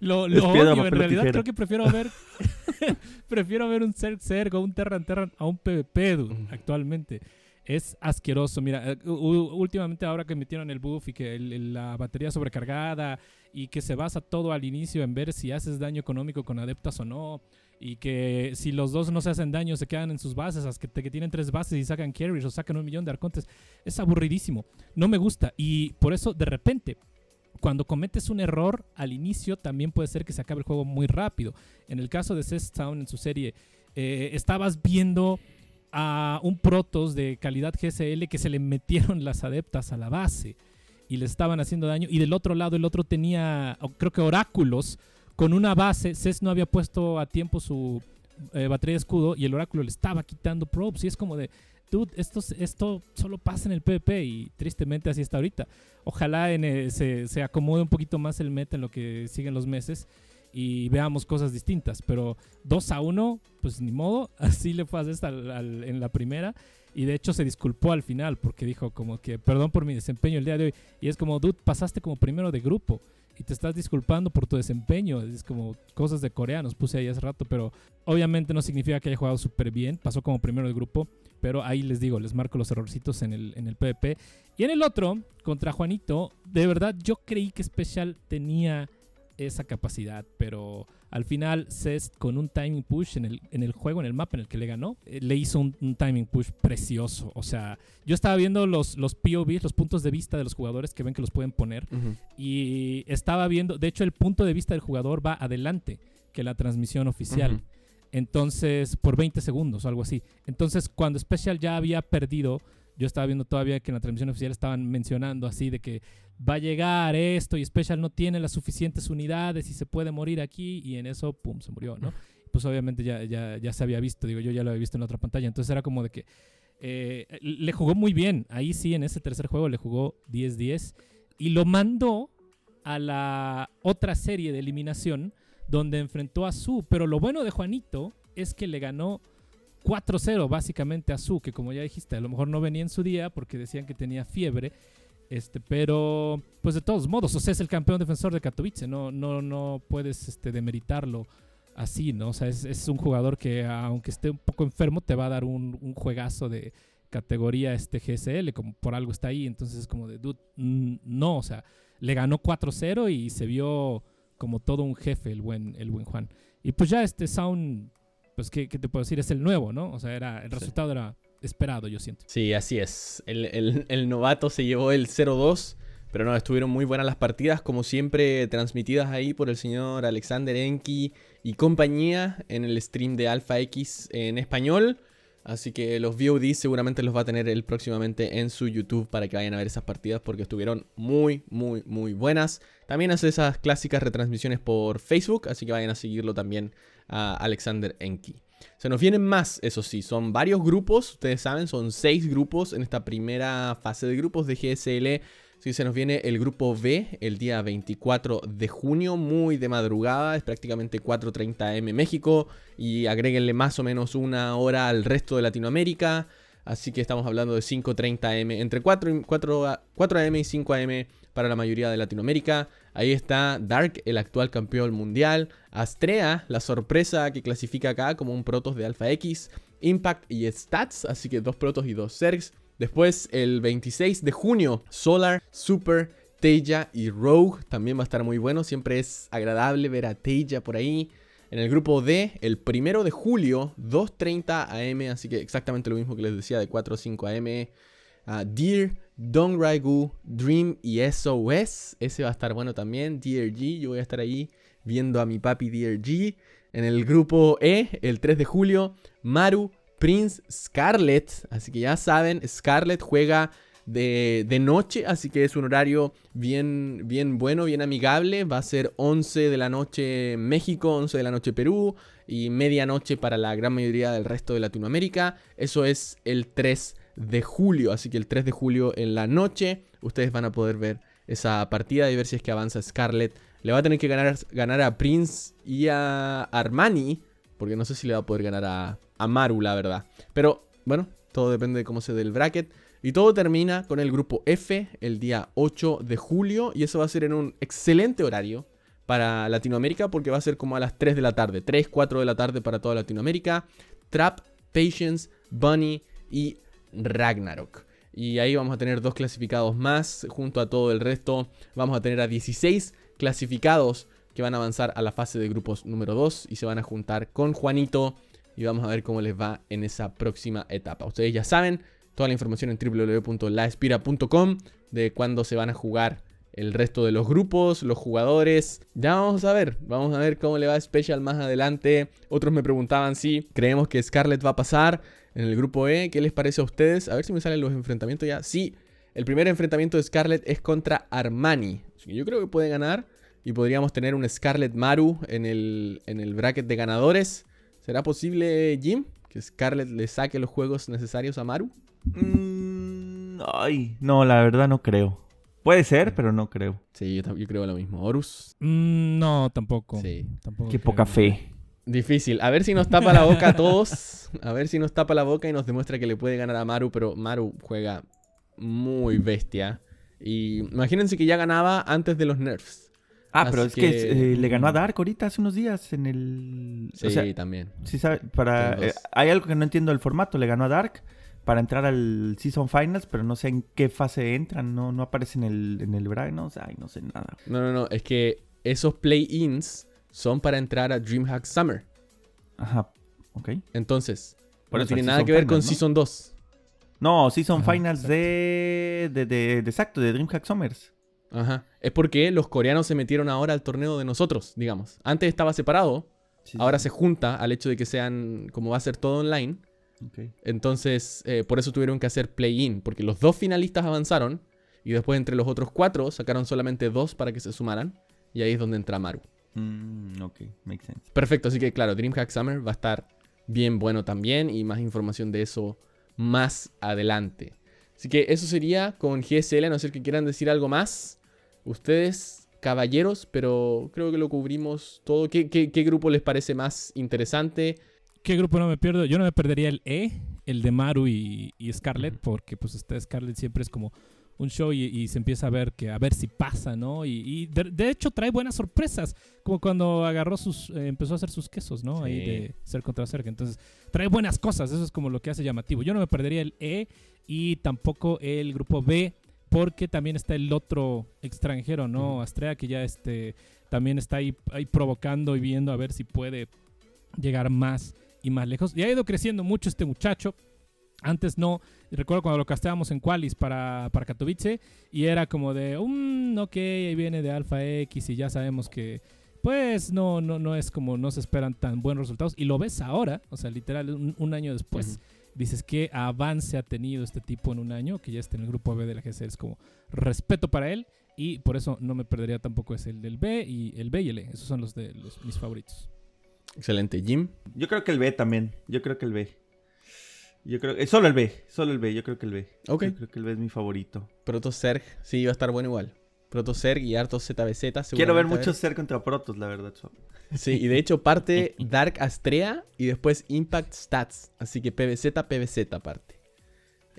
Lo, lo Es piedra, odio. En realidad tijera. creo que prefiero ver prefiero ver un Zerg Zerg o un Terran Terran a un PvP dude, actualmente. Es asqueroso. Mira, eh, últimamente ahora que metieron el buff y que el- el- la batería sobrecargada y que se basa todo al inicio en ver si haces daño económico con adeptas o no y que si los dos no se hacen daño se quedan en sus bases, hasta que, tienen tres bases y sacan carries o sacan un millón de arcontes. Es aburridísimo. No me gusta. Y por eso de repente cuando cometes un error al inicio, también puede ser que se acabe el juego muy rápido. En el caso de Town en su serie, eh, estabas viendo a un Protoss de calidad GSL que se le metieron las adeptas a la base y le estaban haciendo daño. Y del otro lado, el otro tenía, creo que oráculos, con una base. Cest no había puesto a tiempo su eh, batería de escudo y el oráculo le estaba quitando probes. Y es como de, dude, esto, esto solo pasa en el PvP y tristemente así está ahorita. Ojalá eh, se, acomode un poquito más el meta en lo que siguen los meses y veamos cosas distintas. Pero 2 a 1, pues ni modo. Así le fue a al- en la primera. Y de hecho se disculpó al final porque dijo como que perdón por mi desempeño el día de hoy. Y es como, dude, pasaste como primero de grupo y te estás disculpando por tu desempeño. Es como cosas de coreanos, puse ahí hace rato, pero obviamente no significa que haya jugado súper bien. Pasó como primero de grupo, pero ahí les digo, les marco los errorcitos en el, en el PvP. Y en el otro, contra Juanito, de verdad yo creí que Special tenía esa capacidad, pero al final Cest con un timing push en el, en el juego, en el mapa en el que le ganó, eh, le hizo un, un timing push precioso. O sea, yo estaba viendo los, los POVs, los puntos de vista de los jugadores que ven que los pueden poner, y estaba viendo, de hecho el punto de vista del jugador va adelante que la transmisión oficial. Entonces, por 20 segundos o algo así. Entonces, cuando Special ya había perdido, yo estaba viendo todavía que en la transmisión oficial estaban mencionando así de que va a llegar esto y Special no tiene las suficientes unidades y se puede morir aquí y en eso, pum, se murió, ¿no? Pues obviamente ya, ya, ya se había visto, digo, yo ya lo había visto en la otra pantalla. Entonces era como de que eh, le jugó muy bien. Ahí sí, en ese tercer juego le jugó 10-10 y lo mandó a la otra serie de eliminación donde enfrentó a Su. Pero lo bueno de Juanito es que le ganó 4-0 básicamente a Su, que como ya dijiste, a lo mejor no venía en su día porque decían que tenía fiebre. Este, pero pues de todos modos, o sea, es el campeón defensor de Katowice, no, no, no puedes este, demeritarlo así, ¿no? O sea, es, es un jugador que aunque esté un poco enfermo, te va a dar un, juegazo de categoría este GSL, como por algo está ahí, entonces es como de, dude, no, o sea, le ganó 4-0 y se vio como todo un jefe el buen, el buen Juan. Y pues ya este Sound, pues ¿qué, qué te puedo decir? Es el nuevo, ¿no? O sea, era, el Sí. resultado era esperado, yo siento. Sí, así es. El, el- el novato se llevó el 0-2, pero no, estuvieron muy buenas las partidas, como siempre, transmitidas ahí por el señor Alexander Enki y compañía en el stream de Alpha X en español. Así que los VOD seguramente los va a tener él próximamente en su YouTube para que vayan a ver esas partidas porque estuvieron muy, muy, muy buenas. También hace esas clásicas retransmisiones por Facebook, así que vayan a seguirlo también a Alexander Enki. Se nos vienen más, eso sí, son varios grupos, ustedes saben, son seis grupos en esta primera fase de grupos de GSL. Sí, se nos viene el grupo B el día 24 de junio, muy de madrugada, es prácticamente 4.30 am México y agréguenle más o menos una hora al resto de Latinoamérica. Así que estamos hablando de 5.30 am, entre 4, y 4, a- 4 am y 5 am para la mayoría de Latinoamérica. Ahí está Dark, el actual campeón mundial. Astrea, la sorpresa que clasifica acá como un Protos de Alpha X. Impact y Stats, así que dos Protos y dos Zergs. Después, el 26 de junio, Solar, Super, Teya y Rogue. También va a estar muy bueno. Siempre es agradable ver a Teya por ahí. En el grupo D, el primero de julio, 2.30 am. Así que exactamente lo mismo que les decía de 4 a 5 am. Ah, Dear, Don Raigu, Dream y SOS. Ese va a estar bueno también. DRG, yo voy a estar ahí viendo a mi papi DRG. En el grupo E, el 3 de julio, Maru, Prince, Scarlett. Así que ya saben, Scarlett juega de, de, noche, así que es un horario bien, bien bueno, bien amigable. Va a ser 11 de la noche México, 11 de la noche Perú y medianoche para la gran mayoría del resto de Latinoamérica. Eso es el 3 de julio. Así que el 3 de julio en la noche ustedes van a poder ver esa partida y ver si es que avanza Scarlett. Le va a tener que ganar, ganar a Prince y a Armani. Porque no sé si le va a poder ganar a, a Maru, la verdad. Pero bueno, todo depende de cómo se dé el bracket. Y todo termina con el grupo F el día 8 de julio. Y eso va a ser en un excelente horario para Latinoamérica. Porque va a ser como a las 3 de la tarde. 3, 4 de la tarde para toda Latinoamérica. Trap, Patience, Bunny y Ragnarok. Y ahí vamos a tener dos clasificados más, junto a todo el resto. Vamos a tener a 16 clasificados que van a avanzar a la fase de grupos número 2 y se van a juntar con Juanito. Y vamos a ver cómo les va en esa próxima etapa. Ustedes ya saben, toda la información en www.laespira.com de cuándo se van a jugar el resto de los grupos, los jugadores. Ya vamos a ver, vamos a ver cómo le va a Special más adelante. Otros me preguntaban si creemos que Scarlett va a pasar en el grupo E. ¿Qué les parece a ustedes? A ver si me salen los enfrentamientos ya. Sí, el primer enfrentamiento de Scarlett es contra Armani. Yo creo que puede ganar y podríamos tener un Scarlett Maru en el, en el bracket de ganadores. ¿Será posible, Jim, que Scarlett le saque los juegos necesarios a Maru? Mm, ay, no, la verdad no creo. Puede ser, pero no creo. Sí, yo, creo lo mismo. ¿Horus? Mm, no, tampoco. Sí. Tampoco Qué poca fe. Difícil. A ver si nos tapa la boca a todos. A ver si nos tapa la boca y nos demuestra que le puede ganar a Maru, pero Maru juega muy bestia. Y imagínense que ya ganaba antes de los nerfs. Ah, pero es que, eh, le ganó a mm. Dark ahorita hace unos días en el. Sí, o también. Sí, sabe, para, eh, hay algo que no entiendo del formato. Le ganó a Dark, para entrar al Season Finals, pero no sé en qué fase entran, no, no aparece en el, en el no, o sea, no sé nada. No, no, no, es que esos play-ins son para entrar a DreamHack Summer. Ajá, ok. Entonces, Por no tiene nada que ver con. Season 2. No, Season Finals. De, de, de, de, Exacto, de DreamHack Summers. Ajá, es porque los coreanos se metieron ahora al torneo de nosotros, digamos. Antes estaba separado, ahora se junta al hecho de que sean, como va a ser todo online entonces, eh, por eso tuvieron que hacer play-in, porque los dos finalistas avanzaron y después entre los otros cuatro sacaron solamente dos para que se sumaran y ahí es donde entra Maru. Mm, ok. Perfecto, así que claro, DreamHack Summer va a estar bien bueno también y más información de eso más adelante. Así que eso sería con GSL, a no ser que quieran decir algo más. Ustedes, caballeros, pero creo que lo cubrimos todo. ¿Qué, qué grupo les parece más interesante? ¿Qué grupo no me pierdo? Yo no me perdería el E, el de Maru y, Scarlett, porque pues está Scarlett siempre es como un show y, se empieza a ver que a ver si pasa, ¿no? Y, de, hecho trae buenas sorpresas, como cuando agarró sus, eh, empezó a hacer sus quesos, ¿no? Ahí de ser contra cerca. Entonces trae buenas cosas, eso es como lo que hace llamativo. Yo no me perdería el E y tampoco el grupo B, porque también está el otro extranjero, ¿no? Astrea que ya este también está ahí provocando y viendo a ver si puede llegar más y más lejos. Y ha ido creciendo mucho este muchacho. Antes no, recuerdo cuando lo casteábamos en Qualis para, para Katowice y era como de, um, ok, ahí viene de Alpha X y ya sabemos que, pues no, no, no es como no se esperan tan buenos resultados. Y lo ves ahora, o sea, literal, un, un año después. Dices que avance ha tenido este tipo en un año, que ya está en el grupo B de la GC. Es como respeto para él y por eso no me perdería tampoco es el del B y el B y el E. Esos son los de los, mis favoritos. Excelente, Jim. Yo creo que el B también. Yo creo que el B. Yo creo que solo el B, solo el B, yo creo que el B. Ok. Yo creo que el B es mi favorito. proto Serg, sí, iba a estar bueno igual. Protos Serg y harto ZBZ. Quiero ver mucho Serg contra Protos, la verdad. Chavo. Sí, y de hecho parte Dark Astrea y después Impact Stats. Así que PBZ, PBZ parte.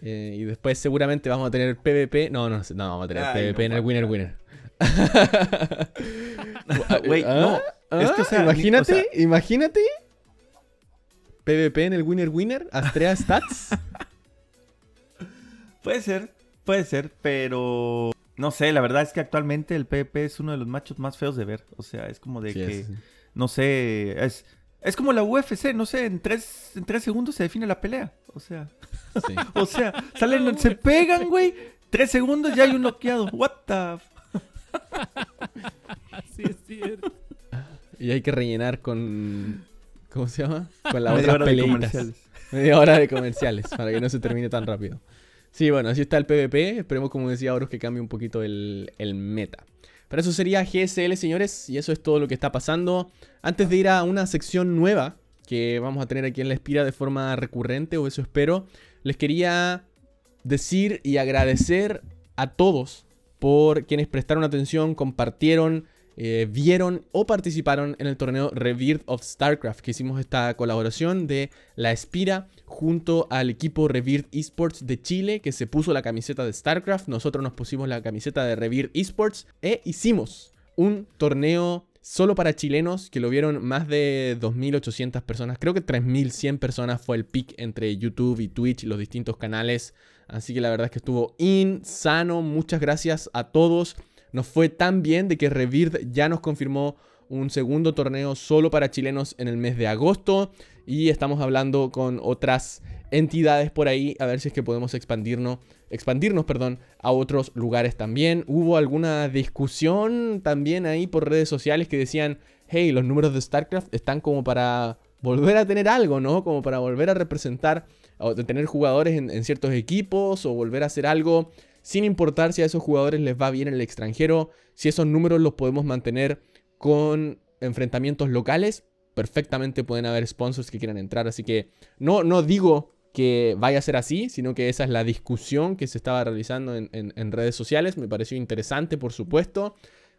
Eh, y después seguramente vamos a tener PvP. No, no, no, vamos a tener Ay, PvP en el Winner Winner. Wait, ah, no. Es que, o ah, sea, imagínate, imagínate. PvP en el Winner Winner, Astrea Stats. puede ser, puede ser, pero no sé, la verdad es que actualmente el PvP es uno de los machos más feos de ver. O sea, es como de que, no sé, es, es como la UFC, no sé, en tres, en tres segundos se define la pelea. O sea, o sea, salen, se pegan, güey, tres segundos ya hay un bloqueado. What the... F es cierto. Y hay que rellenar con. ¿Cómo se llama? Con la otra peleitas. Media hora de comerciales para que no se termine tan rápido. Sí, bueno, así está el PvP. Esperemos, como decía Horus, que cambie un poquito el, el meta. Pero eso sería GSL, señores, y eso es todo lo que está pasando. Antes de ir a una sección nueva que vamos a tener aquí en la Espira de forma recurrente, o eso espero, les quería decir y agradecer a todos por quienes prestaron atención, compartieron, eh, vieron o participaron en el torneo Rebirth of StarCraft, que hicimos esta colaboración de la Espira junto al equipo Rebirth Esports de Chile, que se puso la camiseta de StarCraft, nosotros nos pusimos la camiseta de Rebirth Esports e hicimos un torneo solo para chilenos que lo vieron más de 2.800 personas, creo que 3.100 personas fue el pick entre YouTube y Twitch, los distintos canales, así que la verdad es que estuvo insano, muchas gracias a todos. Nos fue tan bien de que Rebirth ya nos confirmó un segundo torneo solo para chilenos en el mes de agosto. Y estamos hablando con otras entidades por ahí a ver si es que podemos expandirnos, expandirnos perdón, a otros lugares también. Hubo alguna discusión también ahí por redes sociales que decían, hey, los números de StarCraft están como para volver a tener algo, ¿no? Como para volver a representar o tener jugadores en ciertos equipos o volver a hacer algo sin importar si a esos jugadores les va bien en el extranjero, si esos números los podemos mantener con enfrentamientos locales, perfectamente pueden haber sponsors que quieran entrar. Así que no, no digo que vaya a ser así, sino que esa es la discusión que se estaba realizando en, en- en redes sociales. Me pareció interesante, por supuesto.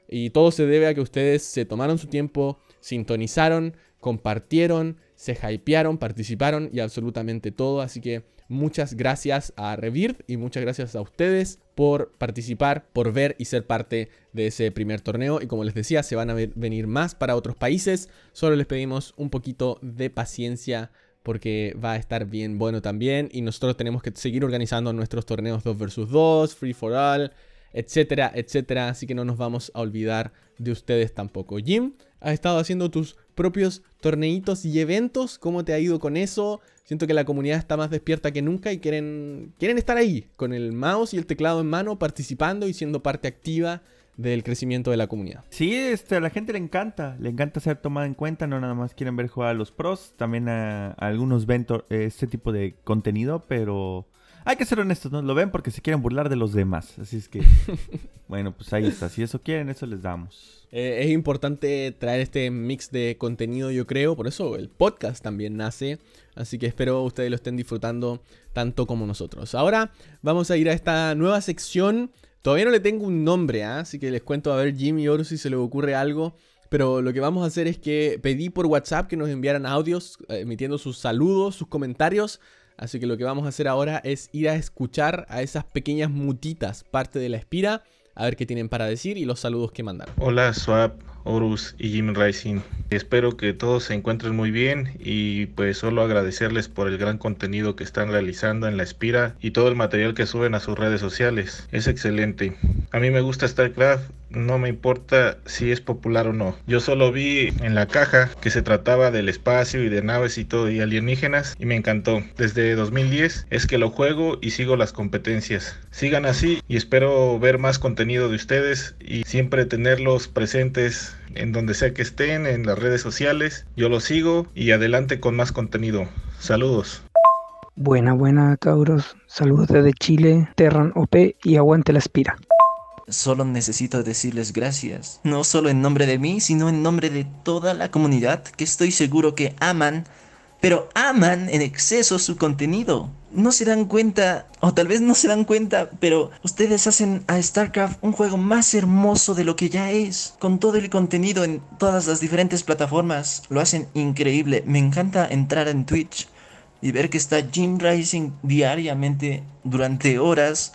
Y todo se debe a que ustedes se tomaron su tiempo, sintonizaron, compartieron, se hypearon, participaron y absolutamente todo. Así que muchas gracias a Rebirth y muchas gracias a ustedes por participar, por ver y ser parte de ese primer torneo. Y como les decía, se van a venir más para otros países. Solo les pedimos un poquito de paciencia porque va a estar bien bueno también. Y nosotros tenemos que seguir organizando nuestros torneos 2 vs 2, Free for All, etcétera, etcétera. Así que no nos vamos a olvidar de ustedes tampoco. Jim, has estado haciendo tus propios torneitos y eventos. ¿Cómo te ha ido con eso? Siento que la comunidad está más despierta que nunca y quieren, quieren estar ahí, con el mouse y el teclado en mano, participando y siendo parte activa del crecimiento de la comunidad. Sí, este, a la gente le encanta, le encanta ser tomada en cuenta, no nada más quieren ver jugar a los pros, también a, a algunos ven este tipo de contenido, pero hay que ser honestos, ¿no? Lo ven porque se quieren burlar de los demás, así es que, bueno, pues ahí está, si eso quieren, eso les damos. Eh, es importante traer este mix de contenido, yo creo, por eso el podcast también nace, así que espero ustedes lo estén disfrutando tanto como nosotros. Ahora vamos a ir a esta nueva sección, todavía no le tengo un nombre, ¿ah? así que les cuento a ver Jim y Horus si se les ocurre algo. Pero lo que vamos a hacer es que pedí por WhatsApp que nos enviaran audios eh, emitiendo sus saludos, sus comentarios. Así que lo que vamos a hacer ahora es ir a escuchar a esas pequeñas mutitas, parte de la espira, a ver qué tienen para decir y los saludos que mandaron. Hola Swap, Horus y Jim Rising. Espero que todos se encuentren muy bien y pues solo agradecerles por el gran contenido que están realizando en la Espira y todo el material que suben a sus redes sociales. Es excelente. A mí me gusta StarCraft, no me importa si es popular o no. Yo solo vi en la caja que se trataba del espacio y de naves y todo y alienígenas y me encantó. Desde 2010 es que lo juego y sigo las competencias. Sigan así y espero ver más contenido de ustedes y siempre tenerlos presentes en donde sea que estén, en las redes sociales. Yo los sigo y adelante con más contenido. Saludos. Buena, buena, cabros. Saludos desde Chile, Terran OP y aguante la espira. Solo necesito decirles gracias, no solo en nombre de mí, sino en nombre de toda la comunidad que estoy seguro que aman, pero aman en exceso su contenido. No se dan cuenta, o tal vez no se dan cuenta, pero ustedes hacen a StarCraft un juego más hermoso de lo que ya es, con todo el contenido en todas las diferentes plataformas. Lo hacen increíble. Me encanta entrar en Twitch y ver que está Jim Rising diariamente durante horas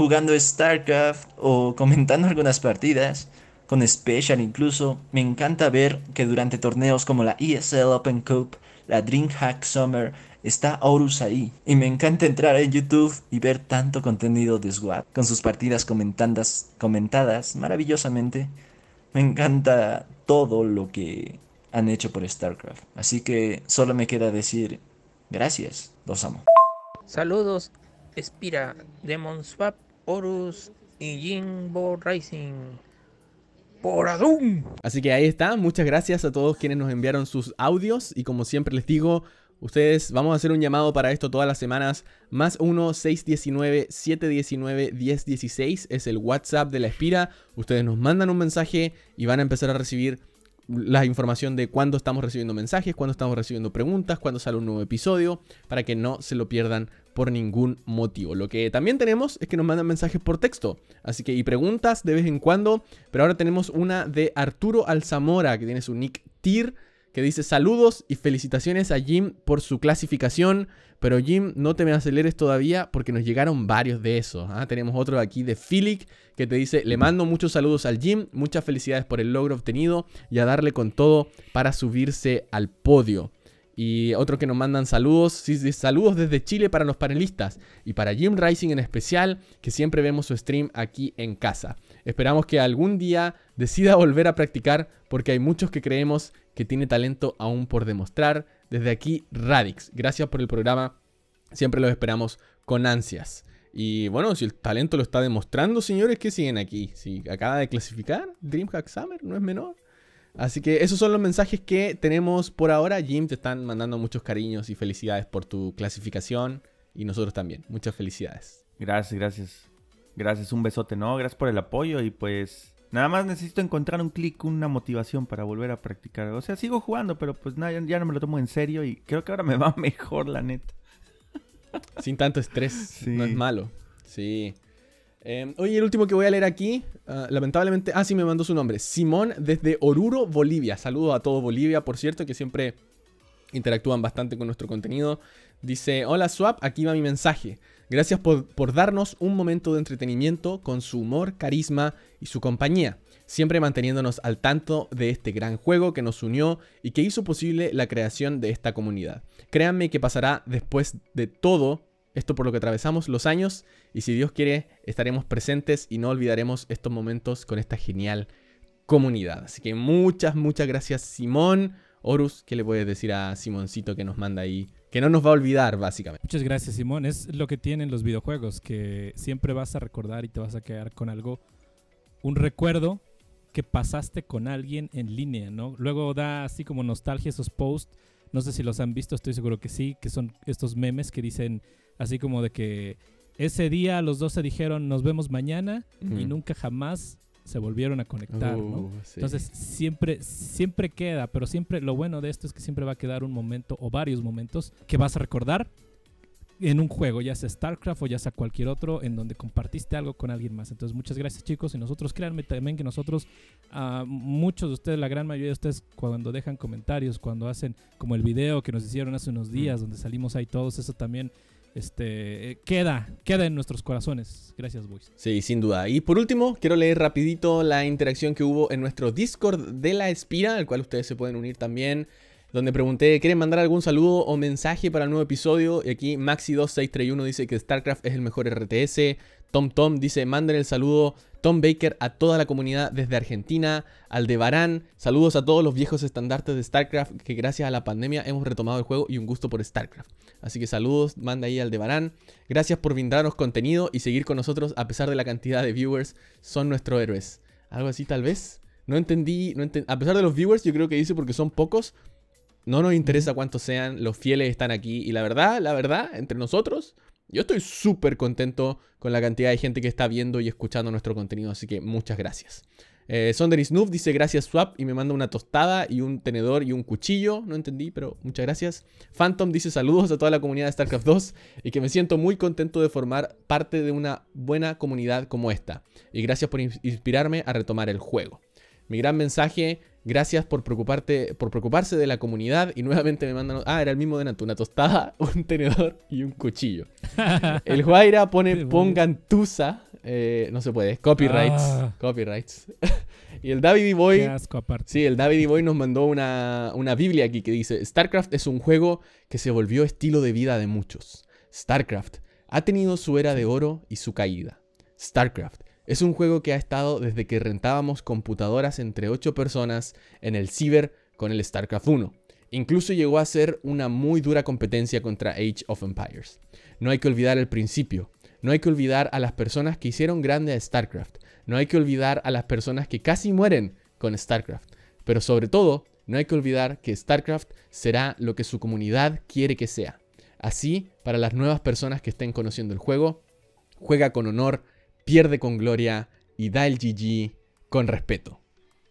jugando StarCraft o comentando algunas partidas, con Special incluso. Me encanta ver que durante torneos como la ESL Open Cup, la DreamHack Summer está Horus ahí. Y me encanta entrar en YouTube y ver tanto contenido de SWAT, con sus partidas comentadas, maravillosamente. Me encanta todo lo que han hecho por StarCraft. Así que solo me queda decir gracias, los amo. Saludos, Espira, Demon Swap, Horus y Jimbo Rising. Por Adum. Así que ahí está, muchas gracias a todos quienes nos enviaron sus audios y como siempre les digo, ustedes vamos a hacer un llamado para esto todas las semanas, más 1-619-719-1016 es el WhatsApp de la Espira, ustedes nos mandan un mensaje y van a empezar a recibir la información de cuándo estamos recibiendo mensajes, cuándo estamos recibiendo preguntas, cuándo sale un nuevo episodio, para que no se lo pierdan por ningún motivo. Lo que también tenemos es que nos mandan mensajes por texto, así que y preguntas de vez en cuando, pero ahora tenemos una de Arturo Alzamora, que tiene su nick Tir, que dice saludos y felicitaciones a Jim por su clasificación. Pero Jim, no te me aceleres todavía porque nos llegaron varios de esos. ¿ah? Tenemos otro aquí de Philip que te dice, le mando muchos saludos al Jim, muchas felicidades por el logro obtenido y a darle con todo para subirse al podio. Y otro que nos mandan saludos, saludos desde Chile para los panelistas y para Jim Rising en especial, que siempre vemos su stream aquí en casa. Esperamos que algún día decida volver a practicar porque hay muchos que creemos que tiene talento aún por demostrar. Desde aquí, Radix, gracias por el programa, siempre los esperamos con ansias. Y bueno, si el talento lo está demostrando, señores, ¿qué siguen aquí? Si acaba de clasificar, DreamHack Summer no es menor. Así que esos son los mensajes que tenemos por ahora. Jim, te están mandando muchos cariños y felicidades por tu clasificación. Y nosotros también. Muchas felicidades. Gracias, gracias. Gracias, un besote, ¿no? Gracias por el apoyo y pues nada más necesito encontrar un clic, una motivación para volver a practicar. O sea, sigo jugando, pero pues nada, ya no me lo tomo en serio y creo que ahora me va mejor, la neta. Sin tanto estrés, no es malo. Sí. Eh, oye, el último que voy a leer aquí, ah, lamentablemente, ah, sí, me mandó su nombre. Simón desde Oruro, Bolivia. Saludos a todo Bolivia, por cierto, que siempre interactúan bastante con nuestro contenido. Dice, hola Swap, aquí va mi mensaje. Gracias por, por darnos un momento de entretenimiento con su humor, carisma y su compañía. Siempre manteniéndonos al tanto de este gran juego que nos unió y que hizo posible la creación de esta comunidad. Créanme que pasará después de todo esto por lo que atravesamos los años y si Dios quiere estaremos presentes y no olvidaremos estos momentos con esta genial comunidad. Así que muchas, muchas gracias Simón. Horus, ¿qué le puedes decir a Simoncito que nos manda ahí? Que no nos va a olvidar, básicamente. Muchas gracias, Simón. Es lo que tienen los videojuegos, que siempre vas a recordar y te vas a quedar con algo, un recuerdo que pasaste con alguien en línea, ¿no? Luego da así como nostalgia esos posts. No sé si los han visto, estoy seguro que sí, que son estos memes que dicen así como de que ese día los dos se dijeron nos vemos mañana y nunca jamás se volvieron a conectar, ¿no? Uh, sí. Entonces siempre, siempre queda, pero siempre lo bueno de esto es que siempre va a quedar un momento o varios momentos que vas a recordar en un juego, ya sea StarCraft o ya sea cualquier otro, en donde compartiste algo con alguien más. Entonces muchas gracias chicos y nosotros créanme también que nosotros, ah, muchos de ustedes, la gran mayoría de ustedes, cuando dejan comentarios, cuando hacen como el video que nos hicieron hace unos días, donde salimos ahí todos, eso también este, eh, queda, queda en nuestros corazones. Gracias, boys. Sí, sin duda. Y por último, quiero leer rapidito la interacción que hubo en nuestro Discord de la Espira, al cual ustedes se pueden unir también, donde pregunté, ¿quieren mandar algún saludo o mensaje para el nuevo episodio? Y aquí Maxi2631 dice que StarCraft es el mejor RTS. Tom Tom dice, manden el saludo Tom Baker a toda la comunidad desde Argentina, Aldebarán, saludos a todos los viejos estandartes de StarCraft que gracias a la pandemia hemos retomado el juego y un gusto por StarCraft. Así que saludos, manda ahí Aldebarán. Gracias por brindarnos contenido y seguir con nosotros a pesar de la cantidad de viewers, son nuestros héroes. Algo así tal vez. No entendí, no enten- a pesar de los viewers yo creo que dice porque son pocos, no nos interesa cuántos sean, los fieles están aquí y la verdad, la verdad, entre nosotros, yo estoy súper contento con la cantidad de gente que está viendo y escuchando nuestro contenido, así que muchas gracias. Eh, Sonderi Snoop dice gracias Swap y me manda una tostada y un tenedor y un cuchillo, no entendí, pero muchas gracias. Phantom dice saludos a toda la comunidad de StarCraft 2 y que me siento muy contento de formar parte de una buena comunidad como esta. Y gracias por ins- inspirarme a retomar el juego. Mi gran mensaje, gracias por preocuparte, por preocuparse de la comunidad y nuevamente me mandan, ah, era el mismo de Natu, una tostada, un tenedor y un cuchillo. El Guaira pone pongan tusa, eh, no se puede, copyrights, Ah. copyrights. Y el David Boy, asco sí, el David Boy nos mandó una, una Biblia aquí que dice, StarCraft es un juego que se volvió estilo de vida de muchos. StarCraft ha tenido su era de oro y su caída. StarCraft es un juego que ha estado desde que rentábamos computadoras entre 8 personas en el ciber con el StarCraft 1. Incluso llegó a ser una muy dura competencia contra Age of Empires. No hay que olvidar el principio. No hay que olvidar a las personas que hicieron grande a StarCraft. No hay que olvidar a las personas que casi mueren con StarCraft. Pero sobre todo, no hay que olvidar que StarCraft será lo que su comunidad quiere que sea. Así, para las nuevas personas que estén conociendo el juego, juega con honor, pierde con gloria y da el GG con respeto.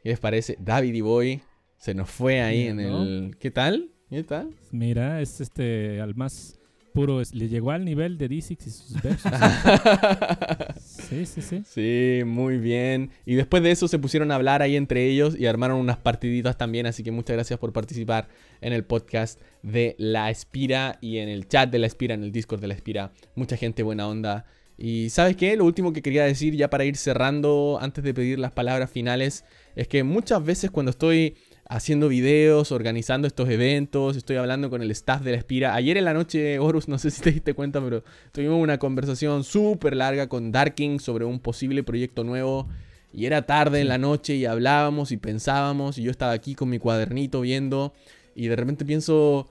¿Qué les parece? David y Boy se nos fue ahí en el... ¿Qué tal? ¿Qué tal? Mira, es este al más puro. es- le llegó al nivel de D6 y sus versos. sí, sí, sí. Sí, muy bien. Y después de eso se pusieron a hablar ahí entre ellos y armaron unas partiditas también. Así que muchas gracias por participar en el podcast de La Espira y en el chat de La Espira, en el Discord de La Espira. Mucha gente buena onda. Y ¿sabes qué? Lo último que quería decir ya para ir cerrando antes de pedir las palabras finales es que muchas veces cuando estoy haciendo videos, organizando estos eventos, estoy hablando con el staff de la Espira. Ayer en la noche, Horus, no sé si te diste cuenta, pero tuvimos una conversación súper larga con Darking sobre un posible proyecto nuevo. Y era tarde en la noche y hablábamos y pensábamos y yo estaba aquí con mi cuadernito viendo y de repente pienso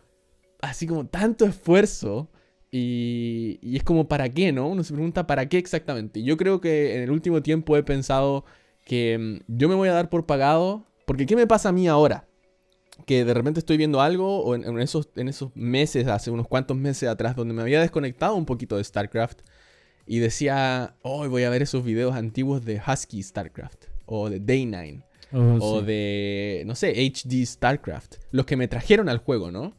así como tanto esfuerzo y, y es como para qué, ¿no? Uno se pregunta para qué exactamente. Yo creo que en el último tiempo he pensado que mm, yo me voy a dar por pagado porque ¿qué me pasa a mí ahora? Que de repente estoy viendo algo, o en, en esos, en esos meses, hace unos cuantos meses atrás, donde me había desconectado un poquito de StarCraft y decía, hoy voy a ver esos videos antiguos de Husky StarCraft, o de Day9, Oh, o sí. de, no sé, HD StarCraft, los que me trajeron al juego, ¿no?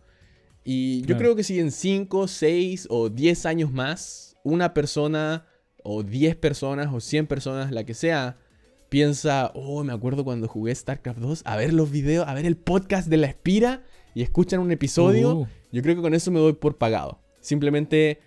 Y yo Claro. creo que si en 5, 6 o 10 años más, una persona, o 10 personas, o 100 personas, la que sea, piensa, oh, me acuerdo cuando jugué StarCraft 2, a ver los videos, a ver el podcast de la Espira, y escuchan un episodio, Uh, yo creo que con eso me doy por pagado. Simplemente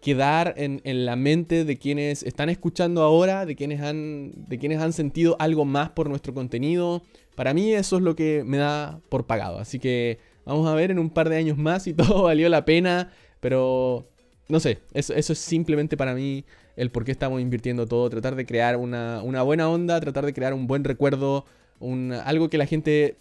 quedar en, en la mente de quienes están escuchando ahora, de quienes, han, de quienes han sentido algo más por nuestro contenido. Para mí eso es lo que me da por pagado. Así que vamos a ver en un par de años más si todo valió la pena. Pero no sé, eso, eso es simplemente para mí el por qué estamos invirtiendo todo. Tratar de crear una, buena onda, tratar de crear un buen recuerdo, algo que la gente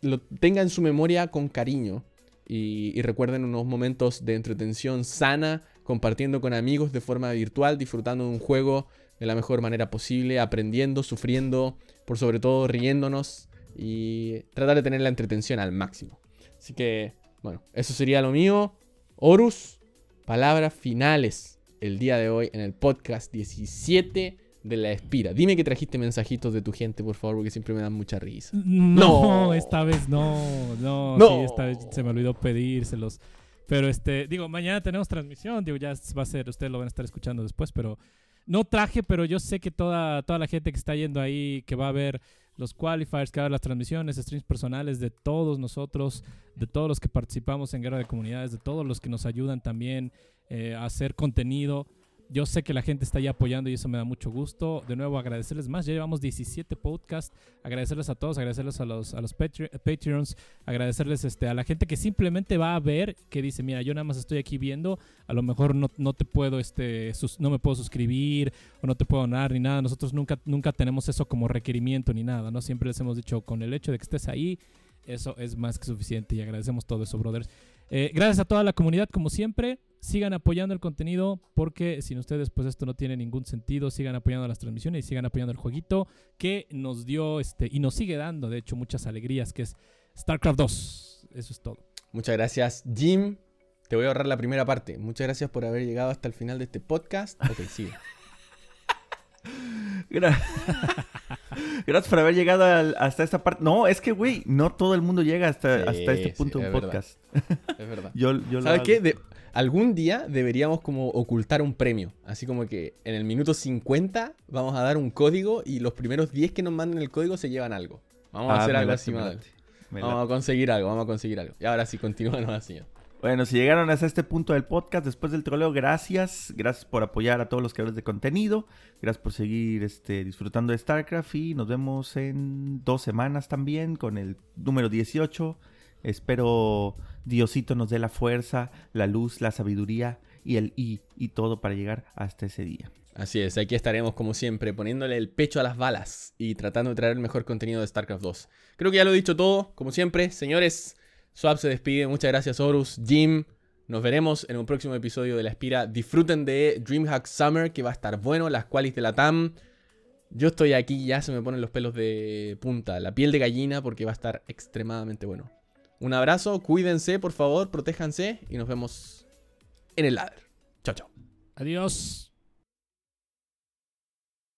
lo tenga en su memoria con cariño y, y recuerden unos momentos de entretención sana, compartiendo con amigos de forma virtual, disfrutando de un juego de la mejor manera posible, aprendiendo, sufriendo, por sobre todo riéndonos y tratar de tener la entretención al máximo. Así que, bueno, eso sería lo mío. Horus, palabras finales el día de hoy en el podcast 17 de la Espira. Dime que trajiste mensajitos de tu gente, por favor, porque siempre me dan mucha risa. No, No. esta vez no, no, No. sí, esta vez se me olvidó pedírselos. Pero este, digo, mañana tenemos transmisión, digo, ya va a ser, ustedes lo van a estar escuchando después, pero no traje, pero yo sé que toda, toda la gente que está yendo ahí, que va a ver los qualifiers, que las transmisiones, streams personales de todos nosotros, de todos los que participamos en Guerra de Comunidades, de todos los que nos ayudan también eh, a hacer contenido. Yo sé que la gente está ahí apoyando y eso me da mucho gusto. De nuevo, agradecerles más. Ya llevamos 17 podcasts. Agradecerles a todos, agradecerles a los, a los Patre- Patreons, agradecerles este, a la gente que simplemente va a ver, que dice, mira, yo nada más estoy aquí viendo, a lo mejor no, no te puedo, este, no me puedo suscribir o no te puedo donar ni nada. Nosotros nunca, nunca tenemos eso como requerimiento ni nada, ¿no? Siempre les hemos dicho, con el hecho de que estés ahí, eso es más que suficiente y agradecemos todo eso, brothers. Eh, gracias a toda la comunidad, como siempre. Sigan apoyando el contenido porque sin ustedes, pues esto no tiene ningún sentido. Sigan apoyando las transmisiones y sigan apoyando el jueguito que nos dio este y nos sigue dando, de hecho, muchas alegrías, que es StarCraft 2. Eso es todo. Muchas gracias, Jim. Te voy a ahorrar la primera parte. Muchas gracias por haber llegado hasta el final de este podcast. Ok, sigue. Gra- Gracias por haber llegado al- hasta esta parte. No, es que, güey, no todo el mundo llega hasta, Sí, hasta este sí, punto de un verdad. podcast. Es verdad. Yo, yo lo ¿Sabes qué? De- algún día deberíamos como ocultar un premio. Así como que en el minuto 50 vamos a dar un código y los primeros 10 que nos manden el código se llevan algo. Vamos a Ah, hacer algo late, así, madre. Vamos a conseguir algo, vamos a conseguir algo. Y ahora sí, continúa nomás, señor. Bueno, si llegaron hasta este punto del podcast después del troleo, gracias. Gracias por apoyar a todos los creadores de contenido. Gracias por seguir este, disfrutando de StarCraft. Y nos vemos en dos semanas también con el número 18. Espero Diosito nos dé la fuerza, la luz, la sabiduría y el I y todo para llegar hasta ese día. Así es, aquí estaremos como siempre poniéndole el pecho a las balas y tratando de traer el mejor contenido de StarCraft 2. Creo que ya lo he dicho todo, como siempre, señores. Swap se despide, muchas gracias Horus, Jim. Nos veremos en un próximo episodio de La Espira. Disfruten de DreamHack Summer, que va a estar bueno, las qualis de la TAM. Yo estoy aquí, ya se me ponen los pelos de punta, la piel de gallina, porque va a estar extremadamente bueno. Un abrazo, cuídense, por favor, protéjanse y nos vemos en el ladder. Chao, chao. Adiós.